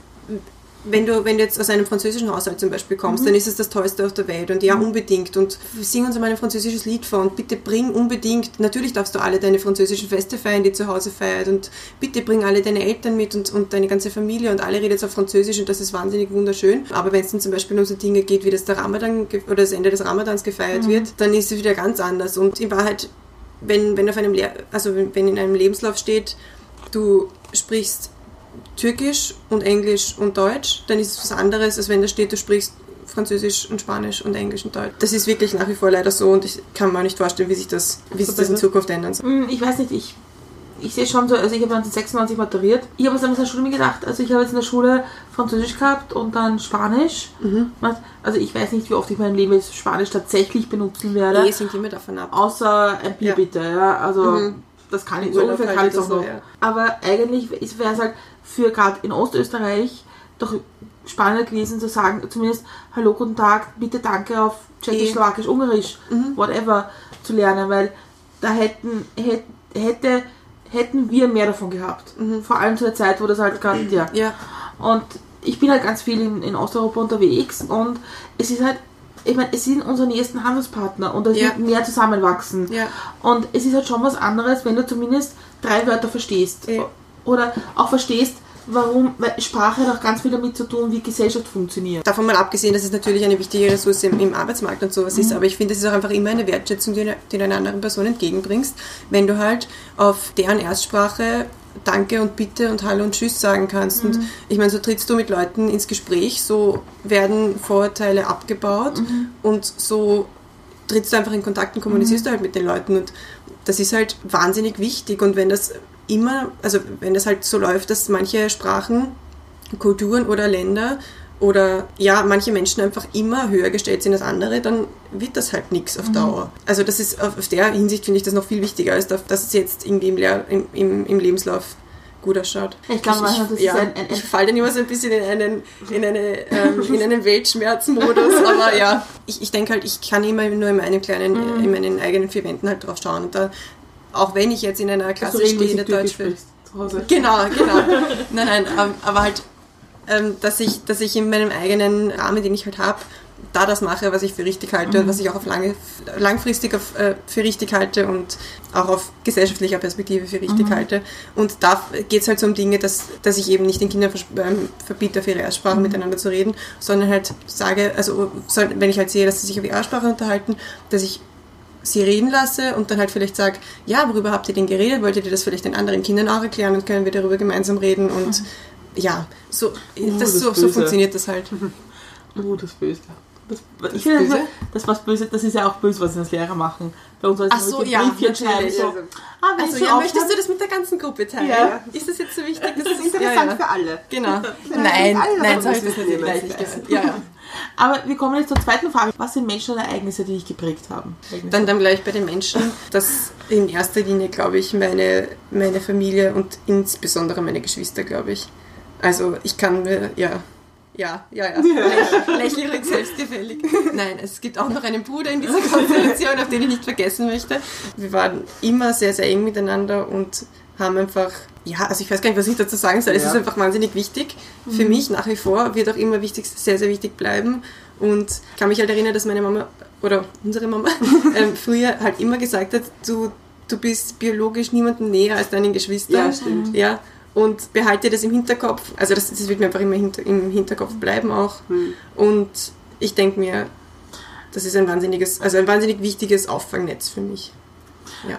[SPEAKER 3] Wenn du, wenn du jetzt aus einem französischen Haushalt zum Beispiel kommst, dann ist es das Tollste auf der Welt und ja, unbedingt. Und sing uns mal ein französisches Lied vor und bitte bring unbedingt, natürlich darfst du alle deine französischen Feste feiern, die zu Hause feiert und bitte bring alle deine Eltern mit und, und deine ganze Familie und alle redet auf Französisch und das ist wahnsinnig wunderschön. Aber wenn es dann zum Beispiel um so Dinge geht, wie das der Ramadan oder das Ende des Ramadans gefeiert wird, dann ist es wieder ganz anders. Und in Wahrheit, wenn, wenn auf einem Lehr also wenn, wenn in einem Lebenslauf steht, du sprichst Türkisch und Englisch und Deutsch, dann ist es was anderes, als wenn da steht, du sprichst Französisch und Spanisch und Englisch und Deutsch. Das ist wirklich nach wie vor leider so und ich kann mir auch nicht vorstellen, wie sich das, wie sich das in Zukunft ändern soll.
[SPEAKER 2] Hm, ich weiß nicht, ich, ich sehe schon so, also ich habe 1996 maturiert. Ich habe was an der Schule mir gedacht, also ich habe jetzt in der Schule Französisch gehabt und dann Spanisch. Also ich weiß nicht, wie oft ich in meinem Leben jetzt Spanisch tatsächlich benutzen werde.
[SPEAKER 3] Eh, sind immer davon ab.
[SPEAKER 2] Außer ein Bier
[SPEAKER 3] Ja.
[SPEAKER 2] bitte, ja. Also das kann ich, so ungefähr
[SPEAKER 3] halt
[SPEAKER 2] kann ich
[SPEAKER 3] oder
[SPEAKER 2] auch noch.
[SPEAKER 3] ja.
[SPEAKER 2] Aber eigentlich wäre es halt für gerade in Ostösterreich doch spannend gewesen zu sagen, zumindest Hallo, guten Tag, bitte danke auf Tschechisch,
[SPEAKER 3] Eh.
[SPEAKER 2] Slowakisch, Ungarisch, whatever zu lernen, weil da hätten, hätte, hätte, hätten wir mehr davon gehabt. Vor allem zu der Zeit, wo das halt gerade, ja.
[SPEAKER 3] Ja,
[SPEAKER 2] Und ich bin halt ganz viel in, in Osteuropa unterwegs und es ist halt, ich meine, es sind unsere nächsten Handelspartner und da
[SPEAKER 3] Ja.
[SPEAKER 2] wird mehr zusammenwachsen.
[SPEAKER 3] Ja.
[SPEAKER 2] Und es ist halt schon was anderes, wenn du zumindest drei Wörter verstehst.
[SPEAKER 3] Ja.
[SPEAKER 2] Oder auch verstehst, warum, weil Sprache hat auch ganz viel damit zu tun, wie Gesellschaft funktioniert.
[SPEAKER 3] davon mal abgesehen, dass es natürlich eine wichtige Ressource im, im Arbeitsmarkt und sowas
[SPEAKER 2] Mhm.
[SPEAKER 3] ist, aber ich finde, es ist auch einfach immer eine Wertschätzung, die, die du einer anderen Person entgegenbringst, wenn du halt auf deren Erstsprache Danke und Bitte und Hallo und Tschüss sagen kannst.
[SPEAKER 2] Mhm.
[SPEAKER 3] Und ich meine, so trittst du mit Leuten ins Gespräch, so werden Vorurteile abgebaut
[SPEAKER 2] Mhm.
[SPEAKER 3] und so trittst du einfach in Kontakt und kommunizierst du halt mit den Leuten und das ist halt wahnsinnig wichtig und wenn das immer, also wenn das halt so läuft, dass manche Sprachen, Kulturen oder Länder oder ja, manche Menschen einfach immer höher gestellt sind als andere, dann wird das halt nichts
[SPEAKER 2] Mhm.
[SPEAKER 3] auf Dauer. Also das ist auf, auf der Hinsicht finde ich das noch viel wichtiger, als dass dass es jetzt irgendwie im, Lehr im, im, im Lebenslauf gut ausschaut.
[SPEAKER 2] Ich glaube, manchmal, das ist
[SPEAKER 3] ja,
[SPEAKER 2] ein- ein-
[SPEAKER 3] ich falle dann immer so ein bisschen in einen, in eine, ähm, in einen Weltschmerzmodus, aber ja, ich, ich denke halt, ich kann immer nur in meinen kleinen,
[SPEAKER 2] Mhm.
[SPEAKER 3] in meinen eigenen vier Wänden halt drauf schauen und da, auch wenn ich jetzt in einer Klasse stehe, in der Deutsch. Genau, genau. Nein, nein, ähm, aber halt, dass, ich, dass ich in meinem eigenen Rahmen, den ich halt habe, da das mache, was ich für richtig halte und was ich auch auf lange, langfristig auf, äh, für richtig halte und auch auf gesellschaftlicher Perspektive für richtig halte. Und da geht es halt so um Dinge, dass, dass ich eben nicht den Kindern ähm, verbiete, auf ihre Erstsprache miteinander zu reden, sondern halt sage, also soll, wenn ich halt sehe, dass sie sich auf ihre Erstsprache unterhalten, dass ich sie reden lasse und dann halt vielleicht sage, ja, worüber habt ihr denn geredet? Wolltet ihr das vielleicht den anderen Kindern auch erklären und können wir darüber gemeinsam reden? Und ja, so, das,
[SPEAKER 2] das
[SPEAKER 3] so, so funktioniert das halt.
[SPEAKER 2] Oh, das Böse. Das, ich finde,
[SPEAKER 3] Böse?
[SPEAKER 2] das, das was böse, das ist ja auch böse, was wir als Lehrer machen. Bei uns als
[SPEAKER 3] Ach so, ja,
[SPEAKER 2] Briefchen schreiben,
[SPEAKER 3] natürlich.
[SPEAKER 2] so,
[SPEAKER 3] Also-
[SPEAKER 2] ah,
[SPEAKER 3] Also ja, möchtest du das mit der ganzen Gruppe teilen?
[SPEAKER 2] Ja.
[SPEAKER 3] Ist das jetzt so wichtig?
[SPEAKER 1] Das ist interessant für alle.
[SPEAKER 3] Genau.
[SPEAKER 1] Nein,
[SPEAKER 3] Nein,
[SPEAKER 1] alle
[SPEAKER 3] nein, so habe ich das nicht gesagt. Ja, ja.
[SPEAKER 2] Aber wir kommen jetzt zur zweiten Frage. Was sind Menschen und Ereignisse, die dich geprägt haben?
[SPEAKER 3] Dann, dann bleibe ich bei den Menschen. Das in erster Linie, glaube ich, meine, meine Familie und insbesondere meine Geschwister, glaube ich. Also ich kann mir, ja, ja, ja, ja, Läch, lächelnd selbstgefällig. Nein, es gibt auch noch einen Bruder in dieser Konstellation, auf den ich nicht vergessen möchte. Wir waren immer sehr, sehr eng miteinander und haben einfach, ja, also ich weiß gar nicht, was ich dazu sagen soll. Es
[SPEAKER 1] Ja.
[SPEAKER 3] ist einfach wahnsinnig wichtig für mich nach wie vor, wird auch immer wichtig, sehr, sehr wichtig bleiben. Und ich kann mich halt erinnern, dass meine Mama oder unsere Mama ähm, früher halt immer gesagt hat, du, du bist biologisch niemandem näher als deinen Geschwistern.
[SPEAKER 1] Ja, stimmt.
[SPEAKER 3] Ja, und behalte das im Hinterkopf. Also das, das wird mir einfach immer hinter, im Hinterkopf bleiben auch.
[SPEAKER 1] Hm.
[SPEAKER 3] Und ich denke mir, das ist ein wahnsinniges, also ein wahnsinnig wichtiges Auffangnetz für mich.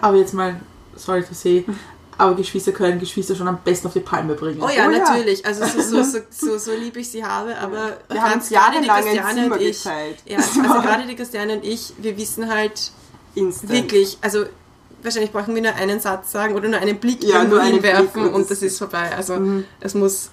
[SPEAKER 2] Aber jetzt mal, sorry to say, aber Geschwister können Geschwister schon am besten auf die Palme bringen.
[SPEAKER 3] Oh ja,
[SPEAKER 1] Oh ja.
[SPEAKER 3] natürlich. Also so, so, so, so, lieb ich sie habe, aber
[SPEAKER 1] Wir haben uns
[SPEAKER 3] die
[SPEAKER 1] jahrelang ein
[SPEAKER 3] Christiane und ich.
[SPEAKER 1] geteilt.
[SPEAKER 3] Ja, also gerade die Christiane und ich, wir wissen halt
[SPEAKER 1] Instant.
[SPEAKER 3] wirklich, also wahrscheinlich brauchen wir nur einen Satz sagen oder nur einen Blick
[SPEAKER 1] Ja,
[SPEAKER 3] irgendwo
[SPEAKER 1] nur einen
[SPEAKER 3] hinwerfen
[SPEAKER 1] Blick und
[SPEAKER 3] und,
[SPEAKER 1] das
[SPEAKER 3] ist vorbei. Also es muss,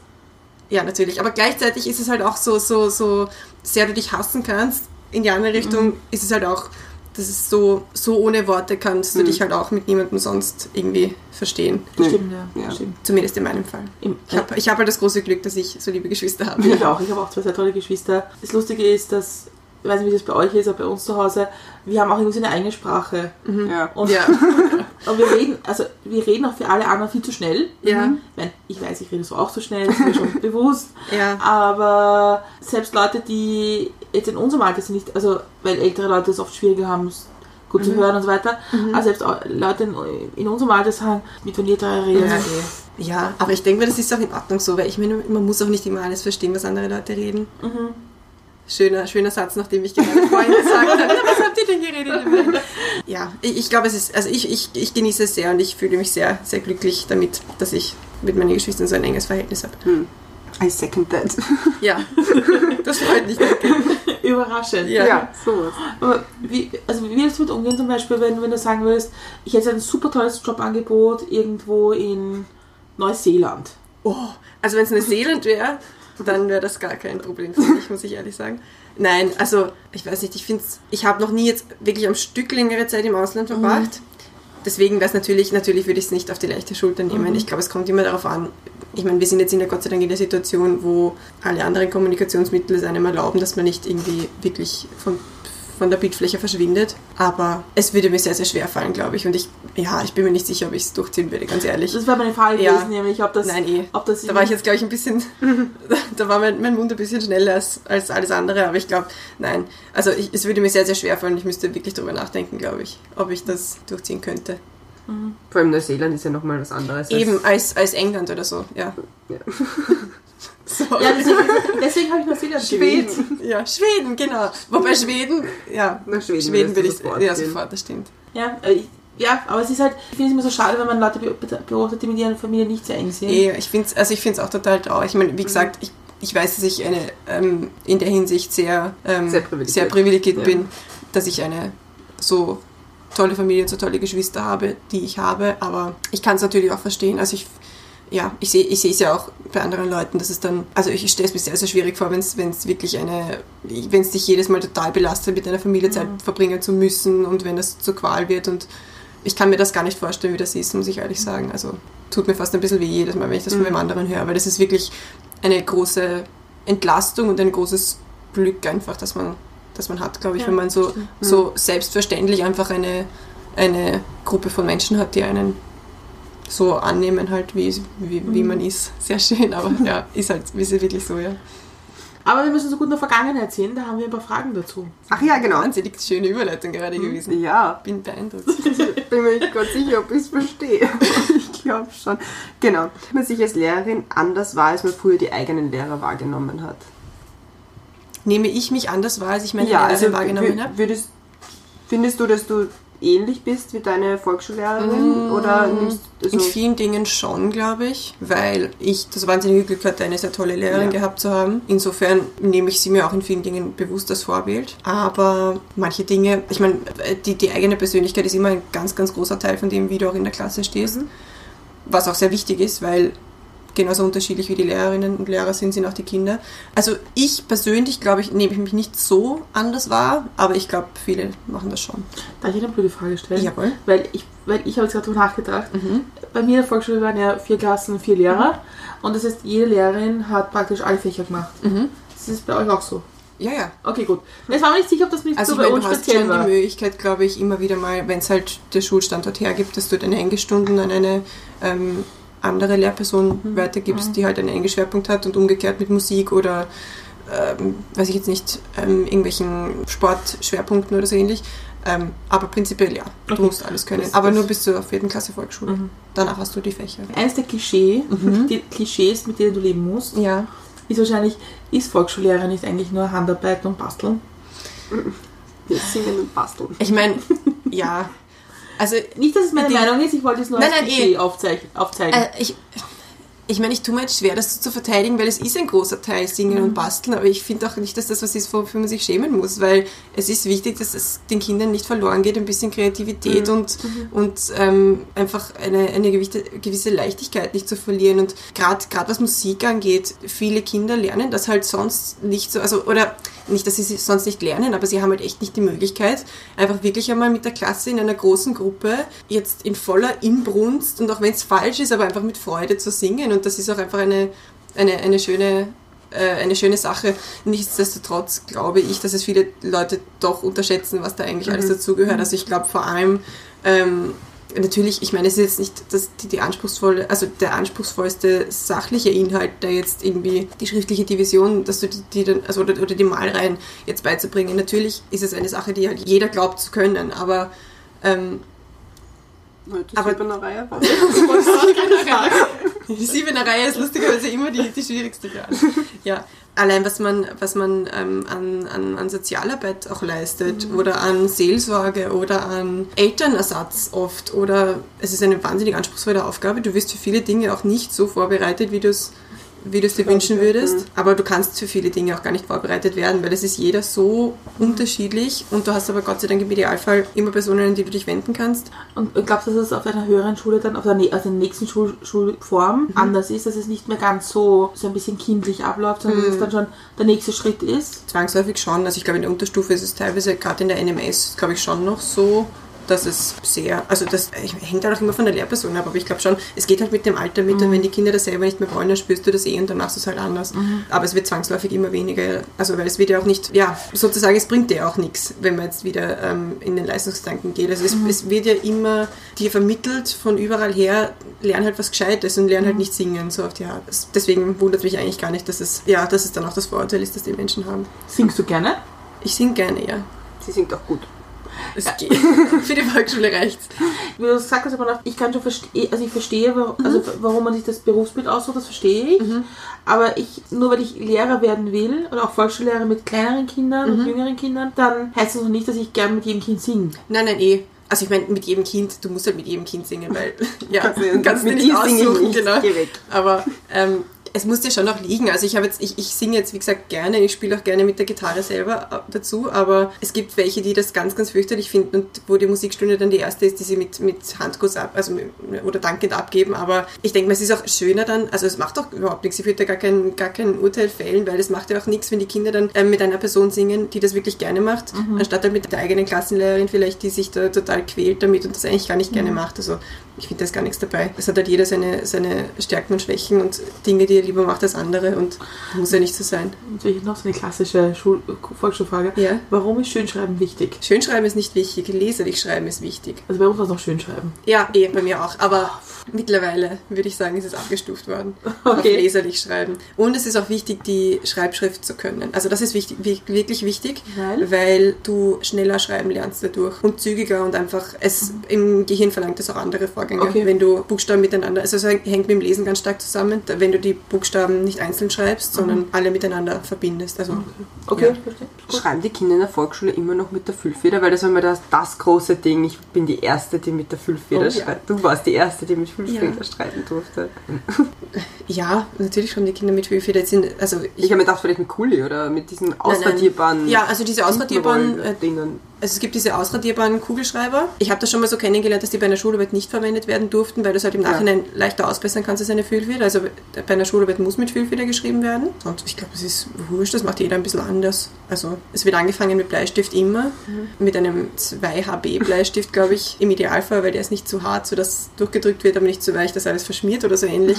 [SPEAKER 3] ja natürlich. Aber gleichzeitig ist es halt auch so, so, so sehr du dich hassen kannst, in die andere Richtung ist es halt auch, das ist so, so ohne Worte kannst du dich halt auch mit niemandem sonst irgendwie verstehen.
[SPEAKER 2] Stimmt, ja.
[SPEAKER 1] Ja.
[SPEAKER 2] Stimmt.
[SPEAKER 3] Zumindest in meinem Fall. Ich habe ich hab halt das große Glück, dass ich so liebe Geschwister habe.
[SPEAKER 2] Ich auch. Ich habe auch zwei sehr tolle Geschwister. Das Lustige ist, dass, ich weiß nicht, wie das bei euch ist, aber bei uns zu Hause, wir haben auch irgendwie so eine eigene Sprache.
[SPEAKER 1] Ja.
[SPEAKER 2] Und,
[SPEAKER 3] Ja.
[SPEAKER 2] und wir reden, also wir reden auch für alle anderen viel zu schnell.
[SPEAKER 3] Ja.
[SPEAKER 2] Ich, mein, ich weiß, ich rede so auch zu schnell, das ist mir schon bewusst.
[SPEAKER 3] Ja.
[SPEAKER 2] Aber selbst Leute, die jetzt in unserem Alter sind, nicht, also weil ältere Leute es oft schwieriger haben, es gut zu hören und so weiter, aber selbst Leute in, in unserem Alter sagen, mit wenn ihr drei redet,
[SPEAKER 3] Ja.
[SPEAKER 2] eh.
[SPEAKER 3] Ja, aber ich denke mir, das ist auch in Ordnung so, weil ich meine, man muss auch nicht immer alles verstehen, was andere Leute reden. Schöner, schöner Satz, nachdem ich gerade vorhin gesagt habe, was habt ihr denn geredet? Ja, ich, ich glaube, es ist, also ich, ich, ich genieße es sehr und ich fühle mich sehr, sehr glücklich damit, dass ich mit meinen Geschwistern so ein enges Verhältnis habe.
[SPEAKER 1] I second that.
[SPEAKER 3] Ja, das freut mich, danke.
[SPEAKER 2] Überraschend.
[SPEAKER 3] Ja.
[SPEAKER 1] Ja, sowas.
[SPEAKER 2] Aber wie, also wie würdest du mit umgehen zum Beispiel, wenn, wenn du sagen würdest, ich hätte ein super tolles Jobangebot irgendwo in Neuseeland.
[SPEAKER 3] Oh, also wenn es eine Seeland wäre, dann wäre das gar kein Problem für mich, muss ich ehrlich sagen. Nein, also ich weiß nicht, ich finde ich habe noch nie jetzt wirklich am Stück längere Zeit im Ausland verbracht. Deswegen wäre es natürlich, natürlich würde ich es nicht auf die leichte Schulter nehmen. Ich glaube, es kommt immer darauf an. Ich meine, wir sind jetzt in der Gott sei Dank in der Situation, wo alle anderen Kommunikationsmittel es einem erlauben, dass man nicht irgendwie wirklich von, von der Bildfläche verschwindet. Aber es würde mir sehr, sehr schwer fallen, glaube ich. Und ich, ja, ich bin mir nicht sicher, ob ich es durchziehen würde, ganz ehrlich.
[SPEAKER 2] Das wäre meine Frage
[SPEAKER 3] Ja.
[SPEAKER 2] gewesen, nämlich ob das,
[SPEAKER 3] Nein, eh.
[SPEAKER 2] ob das
[SPEAKER 3] Da war ich jetzt, glaube ich, ein bisschen, da war mein, mein Mund ein bisschen schneller als, als alles andere, aber ich glaube, nein. Also ich, es würde mir sehr, sehr schwer fallen. Ich müsste wirklich darüber nachdenken, glaube ich, ob ich das durchziehen könnte.
[SPEAKER 1] Vor allem Neuseeland ist ja nochmal was anderes.
[SPEAKER 3] Eben als, als England oder so, ja.
[SPEAKER 1] Ja.
[SPEAKER 3] So.
[SPEAKER 2] ja, deswegen, deswegen habe ich Neuseeland gewählt.
[SPEAKER 1] Schweden.
[SPEAKER 3] Ja, Schweden, genau. Wobei Schweden, ja,
[SPEAKER 1] Na, Schweden
[SPEAKER 3] Schweden würde ich,
[SPEAKER 1] sofort
[SPEAKER 3] ja, sofort, das stimmt.
[SPEAKER 2] Ja, äh, ich, ja, aber es ist halt, ich finde es immer so schade, wenn man Leute be- beobachtet, die mit ihren Familien nicht sehr eng sind.
[SPEAKER 3] Eh, ich finde es also ich find's auch total traurig. Ich meine, wie gesagt, ich, ich weiß, dass ich eine, ähm, in der Hinsicht sehr, ähm,
[SPEAKER 1] Sehr privilegiert.
[SPEAKER 3] sehr privilegiert
[SPEAKER 1] Ja.
[SPEAKER 3] bin, dass ich eine so tolle Familie, so tolle Geschwister habe, die ich habe. Aber ich kann es natürlich auch verstehen. Also ich, ja, ich sehe ich es ja auch bei anderen Leuten, dass es dann, also ich stelle es mir sehr, sehr schwierig vor, wenn es wirklich eine, wenn es dich jedes Mal total belastet, mit deiner Familie Zeit verbringen zu müssen und wenn das zur Qual wird. Und ich kann mir das gar nicht vorstellen, wie das ist, muss ich ehrlich sagen. Also tut mir fast ein bisschen weh jedes Mal, wenn ich das von einem anderen höre, weil das ist wirklich eine große Entlastung und ein großes Glück einfach, dass man, dass man hat, glaube ich,
[SPEAKER 2] Ja,
[SPEAKER 3] wenn man so, so selbstverständlich einfach eine, eine Gruppe von Menschen hat, die einen so annehmen halt, wie, wie, wie man ist. Sehr schön, aber ja, ist halt ist wirklich so, ja.
[SPEAKER 2] Aber wir müssen so gut in der Vergangenheit sehen, da haben wir ein paar Fragen dazu.
[SPEAKER 1] Ach ja, genau.
[SPEAKER 3] Wahnsinnig schöne Überleitung gerade gewesen.
[SPEAKER 1] Ja,
[SPEAKER 3] Bin beeindruckt.
[SPEAKER 1] ich bin mir nicht ganz sicher, ob ich es verstehe. ich glaube schon. Genau. Dass man sich als Lehrerin anders war, als man früher die eigenen Lehrer wahrgenommen hat.
[SPEAKER 3] Nehme ich mich anders wahr, als ich meine
[SPEAKER 1] ja,
[SPEAKER 3] Lehrerin
[SPEAKER 1] also
[SPEAKER 3] wahrgenommen habe?
[SPEAKER 1] würdest, findest du, dass du ähnlich bist wie deine Volksschullehrerin? Oder nimmst also,
[SPEAKER 3] In vielen Dingen schon, glaube ich, weil ich das wahnsinnige Glück hatte, eine sehr tolle Lehrerin
[SPEAKER 1] Ja.
[SPEAKER 3] gehabt zu haben. Insofern nehme ich sie mir auch in vielen Dingen bewusst als Vorbild. Aber manche Dinge, ich meine, die, die eigene Persönlichkeit ist immer ein ganz, ganz großer Teil von dem, wie du auch in der Klasse stehst. Was auch sehr wichtig ist, weil genauso unterschiedlich wie die Lehrerinnen und Lehrer sind, sind auch die Kinder. Also ich persönlich, glaube ich, nehme ich mich nicht so anders wahr, aber ich glaube, viele machen das schon.
[SPEAKER 2] Darf ich eine blöde Frage stellen?
[SPEAKER 3] Jawohl.
[SPEAKER 2] Weil ich, weil ich habe jetzt gerade drüber nachgedacht. Bei mir in der Volksschule waren ja vier Klassen, vier Lehrer. Und das heißt, jede Lehrerin hat praktisch alle Fächer gemacht. Das ist bei euch auch so.
[SPEAKER 3] Ja, ja.
[SPEAKER 2] Okay, gut. Jetzt war mir nicht sicher, ob das nicht
[SPEAKER 3] Also
[SPEAKER 2] so bei uns speziell
[SPEAKER 3] schon
[SPEAKER 2] war.
[SPEAKER 3] die Möglichkeit, glaube ich, immer wieder mal, wenn es halt der Schulstandort hergibt, dass du deine Englischstunden an eine ähm, andere Lehrperson
[SPEAKER 2] Mhm.
[SPEAKER 3] weitergibst, die halt einen Englischschwerpunkt hat und umgekehrt mit Musik oder ähm, weiß ich jetzt nicht, ähm, irgendwelchen Sportschwerpunkten oder so ähnlich. Ähm, aber prinzipiell ja, du
[SPEAKER 2] Okay.
[SPEAKER 3] musst alles können.
[SPEAKER 2] Das-
[SPEAKER 3] aber
[SPEAKER 2] das-
[SPEAKER 3] nur bis zur vierten Klasse Volksschule.
[SPEAKER 2] Mhm.
[SPEAKER 3] Danach hast du die Fächer.
[SPEAKER 2] Eines der Klischee, die Klischees, mit denen du leben musst,
[SPEAKER 3] Ja.
[SPEAKER 2] ist wahrscheinlich, ist Volksschullehrer nicht eigentlich nur Handarbeit und Basteln?
[SPEAKER 1] wir singen und basteln.
[SPEAKER 3] Ich meine, ja, Also
[SPEAKER 2] Nicht, dass es meine Meinung ist, ich wollte es nur
[SPEAKER 3] Nein,
[SPEAKER 2] als
[SPEAKER 3] nein, eh.
[SPEAKER 2] aufzeichnen. aufzeigen.
[SPEAKER 3] Äh, ich ich meine, ich tue mir jetzt schwer, das zu verteidigen, weil es ist ein großer Teil Singen
[SPEAKER 2] Mhm.
[SPEAKER 3] und Basteln, aber ich finde auch nicht, dass das was ist, wofür man sich schämen muss, weil es ist wichtig, dass es den Kindern nicht verloren geht, ein bisschen Kreativität
[SPEAKER 2] Mhm.
[SPEAKER 3] und, und ähm, einfach eine, eine gewisse, gewisse Leichtigkeit nicht zu verlieren. Und gerade was Musik angeht, viele Kinder lernen das halt sonst nicht so, also oder nicht, dass sie es sonst nicht lernen, aber sie haben halt echt nicht die Möglichkeit, einfach wirklich einmal mit der Klasse in einer großen Gruppe jetzt in voller Inbrunst und auch wenn es falsch ist, aber einfach mit Freude zu singen und das ist auch einfach eine, eine, eine schöne äh, eine schöne Sache. Nichtsdestotrotz glaube ich, dass es viele Leute doch unterschätzen, was da eigentlich alles dazugehört. Also ich glaube vor allem, ähm, natürlich, ich meine, es ist jetzt nicht das, die, die anspruchsvolle, also der anspruchsvollste sachliche Inhalt, der jetzt irgendwie die schriftliche Division, dass du die, die dann, also oder, oder die Malreihen jetzt beizubringen. Natürlich ist es eine Sache, die halt jeder glaubt zu können, aber ähm,
[SPEAKER 1] Das
[SPEAKER 3] Aber-
[SPEAKER 1] aber eine Reihe.
[SPEAKER 3] Die Siebener Reihe ist lustigerweise immer die, die schwierigste Frage. Ja, allein was man, was man ähm, an, an, an Sozialarbeit auch leistet oder an Seelsorge oder an Elternersatz oft oder es ist eine wahnsinnig anspruchsvolle Aufgabe. Du wirst für viele Dinge auch nicht so vorbereitet, wie du es wie du es dir wünschen würdest, aber du kannst für viele Dinge auch gar nicht vorbereitet werden, weil es ist jeder so unterschiedlich und du hast aber Gott sei Dank im Idealfall immer Personen, an die du dich wenden kannst.
[SPEAKER 2] Und glaubst du, dass es auf einer höheren Schule dann, auf der, also der nächsten Schul Schulform anders ist, dass es nicht mehr ganz so, so ein bisschen kindlich abläuft, sondern dass es dann schon der nächste Schritt ist?
[SPEAKER 3] Zwangsläufig schon. Also ich glaube, in der Unterstufe ist es teilweise, gerade in der NMS, glaube ich, schon noch so, dass es sehr, also das hängt halt auch immer von der Lehrperson ab, aber ich glaube schon, es geht halt mit dem Alter mit und wenn die Kinder das selber nicht mehr wollen, dann spürst du das eh und dann machst du es halt anders. Aber es wird zwangsläufig immer weniger, also weil es wird ja auch nicht, ja, sozusagen, es bringt dir auch nichts, wenn man jetzt wieder ähm, in den Leistungsgedanken geht. Also es, es wird ja immer dir vermittelt von überall her, lern halt was Gescheites und lern halt nicht singen, so auf die Art. Deswegen wundert mich eigentlich gar nicht, dass es, ja, dass es dann auch das Vorurteil ist, das die Menschen haben.
[SPEAKER 2] Singst du gerne?
[SPEAKER 3] Ich singe gerne, ja.
[SPEAKER 1] Sie singt auch gut.
[SPEAKER 3] Es geht. Für die Volksschule reicht's.
[SPEAKER 2] Wie du gesagt hast, aber noch, ich kann schon verstehen, also ich verstehe, warum, also warum man sich das Berufsbild aussucht, das verstehe ich. Aber ich, nur weil ich Lehrer werden will, oder auch Volksschullehrer mit kleineren Kindern und jüngeren Kindern, dann heißt das noch nicht, dass ich gern mit jedem Kind singe.
[SPEAKER 3] Nein, nein, eh. Also ich meine, mit jedem Kind, du musst halt mit jedem Kind singen, weil ja,
[SPEAKER 1] Kannst du-
[SPEAKER 3] kannst
[SPEAKER 1] mit
[SPEAKER 3] nicht
[SPEAKER 1] dir ich
[SPEAKER 3] aussuchen,
[SPEAKER 1] nicht.
[SPEAKER 3] genau.
[SPEAKER 1] Geh weg.
[SPEAKER 3] Aber ähm, es muss dir schon noch liegen. Also ich habe jetzt, ich, ich singe jetzt wie gesagt gerne, ich spiele auch gerne mit der Gitarre selber äh, dazu, aber es gibt welche, die das ganz, ganz fürchterlich finden und wo die Musikstunde dann die erste ist, die sie mit, mit Handkuss ab, also mit, oder dankend abgeben. Aber ich denke mal, es ist auch schöner dann, also es macht auch überhaupt nichts. Ich würde da gar kein, gar kein Urteil fällen, weil es macht ja auch nichts, wenn die Kinder dann ähm, mit einer Person singen, die das wirklich gerne macht, anstatt dann mit der eigenen Klassenlehrerin vielleicht, die sich da total quält damit und das eigentlich gar nicht gerne macht. Also ich finde da ist gar nichts dabei. Es hat halt jeder seine, seine Stärken und Schwächen und Dinge, die er lieber macht als andere und muss ja nicht so sein.
[SPEAKER 2] Natürlich noch so eine klassische Schul Volksschulfrage.
[SPEAKER 3] Ja.
[SPEAKER 2] Warum ist Schönschreiben wichtig?
[SPEAKER 3] Schönschreiben ist nicht wichtig, leserlich schreiben ist wichtig.
[SPEAKER 2] Also bei uns war es noch Schönschreiben.
[SPEAKER 3] Ja, eh, bei mir auch. Aber mittlerweile würde ich sagen, ist es abgestuft worden. Auf
[SPEAKER 2] Okay.
[SPEAKER 3] leserlich schreiben. Und es ist auch wichtig, die Schreibschrift zu können. Also das ist wichtig, wi- wirklich wichtig,
[SPEAKER 2] Weil?
[SPEAKER 3] weil du schneller schreiben lernst dadurch und zügiger und einfach es im Gehirn verlangt es auch andere Vorgänge.
[SPEAKER 2] Okay.
[SPEAKER 3] Wenn du Buchstaben miteinander, also es hängt mit dem Lesen ganz stark zusammen, wenn du die Buchstaben nicht einzeln schreibst, sondern alle miteinander verbindest. Also
[SPEAKER 2] Okay,
[SPEAKER 3] Ja.
[SPEAKER 1] Schreiben die Kinder in der Volksschule immer noch mit der Füllfeder? Weil das war immer das, das große Ding. Ich bin die Erste, die mit der Füllfeder
[SPEAKER 3] Oh, ja.
[SPEAKER 1] schreibt. Du warst die Erste, die mit Füllfeder
[SPEAKER 3] Ja.
[SPEAKER 1] schreiben durfte.
[SPEAKER 3] ja, natürlich schon die Kinder mit Füllfeder sind, also
[SPEAKER 1] Ich habe mir gedacht, vielleicht mit Kuli oder mit diesen
[SPEAKER 3] nein.
[SPEAKER 1] ausradierbaren
[SPEAKER 3] Ja, also diese ausradierbaren, äh,
[SPEAKER 1] Dingen.
[SPEAKER 3] Also es gibt diese ausradierbaren Kugelschreiber. Ich habe das schon mal so kennengelernt, dass die bei einer Schularbeit nicht verwendet werden durften, weil du es halt im Nachhinein leichter ausbessern kannst als eine Füllfeder. Also bei einer Schularbeit muss mit Füllfeder geschrieben werden. Und ich glaube, es ist wurscht, das macht jeder ein bisschen anders. Also es wird angefangen mit Bleistift immer, mit einem 2HB Bleistift, glaube ich, im Idealfall, weil der ist nicht zu hart, sodass durchgedrückt wird, aber nicht zu weich, dass alles verschmiert oder so ähnlich.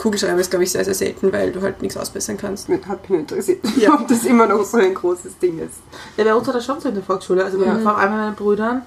[SPEAKER 3] Kugelschreiber ist, glaube ich, sehr, sehr selten, weil du halt nichts ausbessern kannst.
[SPEAKER 1] Hat mich interessiert,
[SPEAKER 3] Ja.
[SPEAKER 1] ob das immer noch so ein großes Ding ist.
[SPEAKER 2] Ja, bei uns war das schon so in der Volksschule, also
[SPEAKER 1] Ja.
[SPEAKER 2] vor allem bei meinen Brüdern,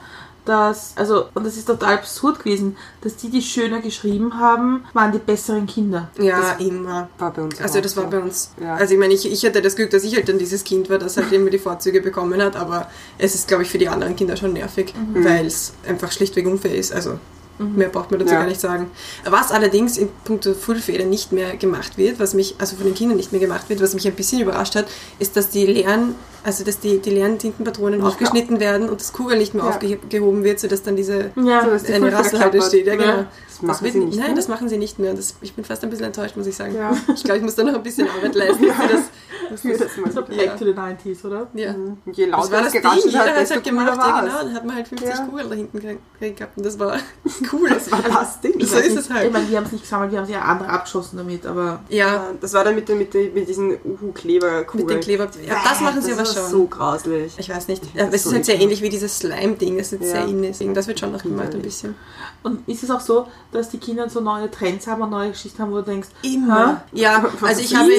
[SPEAKER 2] dass, also, und das ist total absurd gewesen, dass die, die schöner geschrieben haben, waren die besseren Kinder.
[SPEAKER 3] Ja, immer.
[SPEAKER 1] War bei uns
[SPEAKER 3] Also
[SPEAKER 1] auch
[SPEAKER 3] das war
[SPEAKER 1] so.
[SPEAKER 3] bei uns.
[SPEAKER 1] Ja.
[SPEAKER 3] Also ich meine, ich, ich hatte das Glück, dass ich halt dann dieses Kind war, das halt immer die Vorzüge bekommen hat, aber es ist, glaube ich, für die anderen Kinder schon nervig,
[SPEAKER 1] Mhm.
[SPEAKER 3] weil es einfach schlichtweg unfair ist. Also Mehr braucht man dazu
[SPEAKER 1] Ja.
[SPEAKER 3] gar nicht sagen. Was allerdings in puncto Fullfeder nicht mehr gemacht wird, was mich, also von den Kindern nicht mehr gemacht wird, was mich ein bisschen überrascht hat, ist, dass die leeren, also dass die, die leeren Tintenpatronen aufgeschnitten werden und das Kugel nicht mehr
[SPEAKER 1] Ja.
[SPEAKER 3] aufgehoben wird, sodass dann diese
[SPEAKER 2] Ja,
[SPEAKER 1] So, dass die
[SPEAKER 3] eine
[SPEAKER 1] Fullfeder
[SPEAKER 3] Rasselhalte
[SPEAKER 1] klappert.
[SPEAKER 3] steht. Ja, genau.
[SPEAKER 2] Ja.
[SPEAKER 1] Das machen
[SPEAKER 3] wird
[SPEAKER 1] sie
[SPEAKER 3] nicht,
[SPEAKER 1] nicht
[SPEAKER 3] Nein,
[SPEAKER 1] mehr?
[SPEAKER 3] das machen sie nicht mehr. Das, ich bin fast ein bisschen enttäuscht, muss ich sagen.
[SPEAKER 1] Ja.
[SPEAKER 3] Ich glaube, ich muss da noch ein bisschen Arbeit leisten, dass sie das.
[SPEAKER 1] Für das mal.
[SPEAKER 2] So back to the 90s, oder?
[SPEAKER 3] Ja.
[SPEAKER 1] Je
[SPEAKER 3] Das
[SPEAKER 1] lauter
[SPEAKER 3] war
[SPEAKER 1] es
[SPEAKER 3] das Ding, jeder hat
[SPEAKER 1] hat,
[SPEAKER 3] es
[SPEAKER 1] desto
[SPEAKER 3] halt gemacht, ja
[SPEAKER 1] war
[SPEAKER 3] genau,
[SPEAKER 1] es.
[SPEAKER 3] dann hat man halt 50
[SPEAKER 1] Ja.
[SPEAKER 3] Kugeln da hinten gekriegt gehabt und das war cool.
[SPEAKER 1] Das war das Ding.
[SPEAKER 3] So ist es halt.
[SPEAKER 2] Ich meine, wir haben es nicht gesammelt, wir haben es ja andere abgeschossen damit, aber
[SPEAKER 3] Ja,
[SPEAKER 1] Das war dann mit, den- mit, den- mit diesen Uhu-Kleberkugeln.
[SPEAKER 3] mit den Kleber. Ja, das machen sie aber
[SPEAKER 1] war
[SPEAKER 3] schon.
[SPEAKER 1] so grauslich.
[SPEAKER 3] Ich weiß nicht. Ja,
[SPEAKER 1] Das
[SPEAKER 3] es
[SPEAKER 1] ist
[SPEAKER 3] ist halt sehr ähnlich wie dieses Slime-Ding, das jetzt
[SPEAKER 1] Ja.
[SPEAKER 3] sehr in ist. Das wird schon noch gemacht ein bisschen.
[SPEAKER 2] Und ist es auch so, dass die Kinder so neue Trends haben und neue Geschichten haben, wo du denkst,
[SPEAKER 3] Immer. Ja,
[SPEAKER 1] Was
[SPEAKER 3] also ich habe,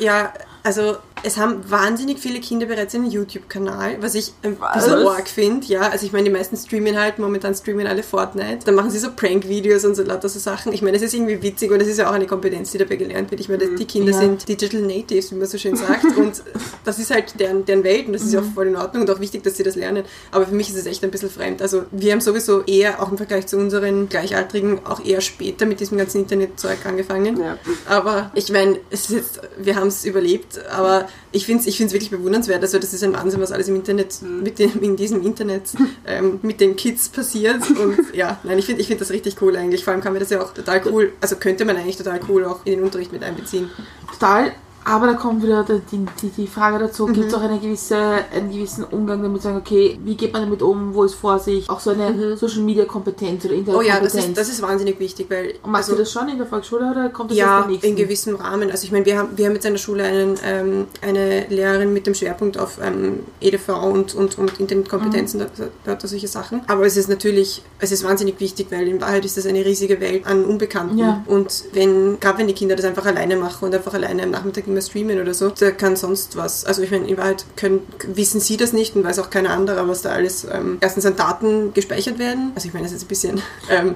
[SPEAKER 3] ja, also es haben wahnsinnig viele Kinder bereits einen YouTube-Kanal, was ich ein
[SPEAKER 1] Was?
[SPEAKER 3] bisschen arg finde. Ja, also ich meine, die meisten streamen halt, momentan streamen alle Fortnite. Dann machen sie so Prank-Videos und so lauter so Sachen. Ich meine, es ist irgendwie witzig und es ist ja auch eine Kompetenz, die dabei gelernt wird. Ich meine, die Kinder
[SPEAKER 2] Ja.
[SPEAKER 3] sind Digital Natives, wie man so schön sagt. und das ist halt deren, deren Welt und das ist ja auch voll in Ordnung und auch wichtig, dass sie das lernen. Aber für mich ist es echt ein bisschen fremd. Also wir haben sowieso eher, auch im Vergleich zu unseren Gleichaltrigen, auch eher später mit diesem ganzen Internetzeug angefangen.
[SPEAKER 1] Ja.
[SPEAKER 3] Aber ich meine, es ist jetzt, wir haben es überlebt, aber ich finde es ich find's wirklich bewundernswert. Also das ist ein Wahnsinn, was alles im Internet, mit dem, in diesem Internet ähm, mit den Kids passiert. Und ja, nein, ich finde ich find das richtig cool eigentlich. Vor allem kann man das ja auch total cool, also könnte man eigentlich total cool auch in den Unterricht mit einbeziehen.
[SPEAKER 2] total. Aber da kommt wieder die, die, die Frage dazu, gibt es auch eine gewisse, einen gewissen Umgang damit, sagen, okay, wie geht man damit um, wo ist Vorsicht, auch so eine Social Media Kompetenz oder
[SPEAKER 3] Oh ja, das
[SPEAKER 2] Internetkompetenz.
[SPEAKER 3] ist, das ist wahnsinnig wichtig, weil...
[SPEAKER 2] Und machst
[SPEAKER 3] also-
[SPEAKER 2] du das schon in der Volksschule oder kommt das
[SPEAKER 3] Ja,
[SPEAKER 2] erst
[SPEAKER 3] in gewissem Rahmen. Also ich meine, wir haben, wir haben jetzt an der Schule einen, ähm, eine Lehrerin mit dem Schwerpunkt auf ähm, EDV und, und, und Internetkompetenzen,
[SPEAKER 2] Mhm.
[SPEAKER 3] da, da er solche Sachen. Aber es ist natürlich, es ist wahnsinnig wichtig, weil in Wahrheit ist das eine riesige Welt an Unbekannten.
[SPEAKER 2] Ja.
[SPEAKER 3] Und wenn, gerade wenn die Kinder das einfach alleine machen und einfach alleine am Nachmittag immer streamen oder so, da kann sonst was. Also ich meine, in Wahrheit können, wissen sie das nicht und weiß auch keiner andere, was da alles ähm, erstens an Daten gespeichert werden. Also ich meine, das ist jetzt ein bisschen ähm,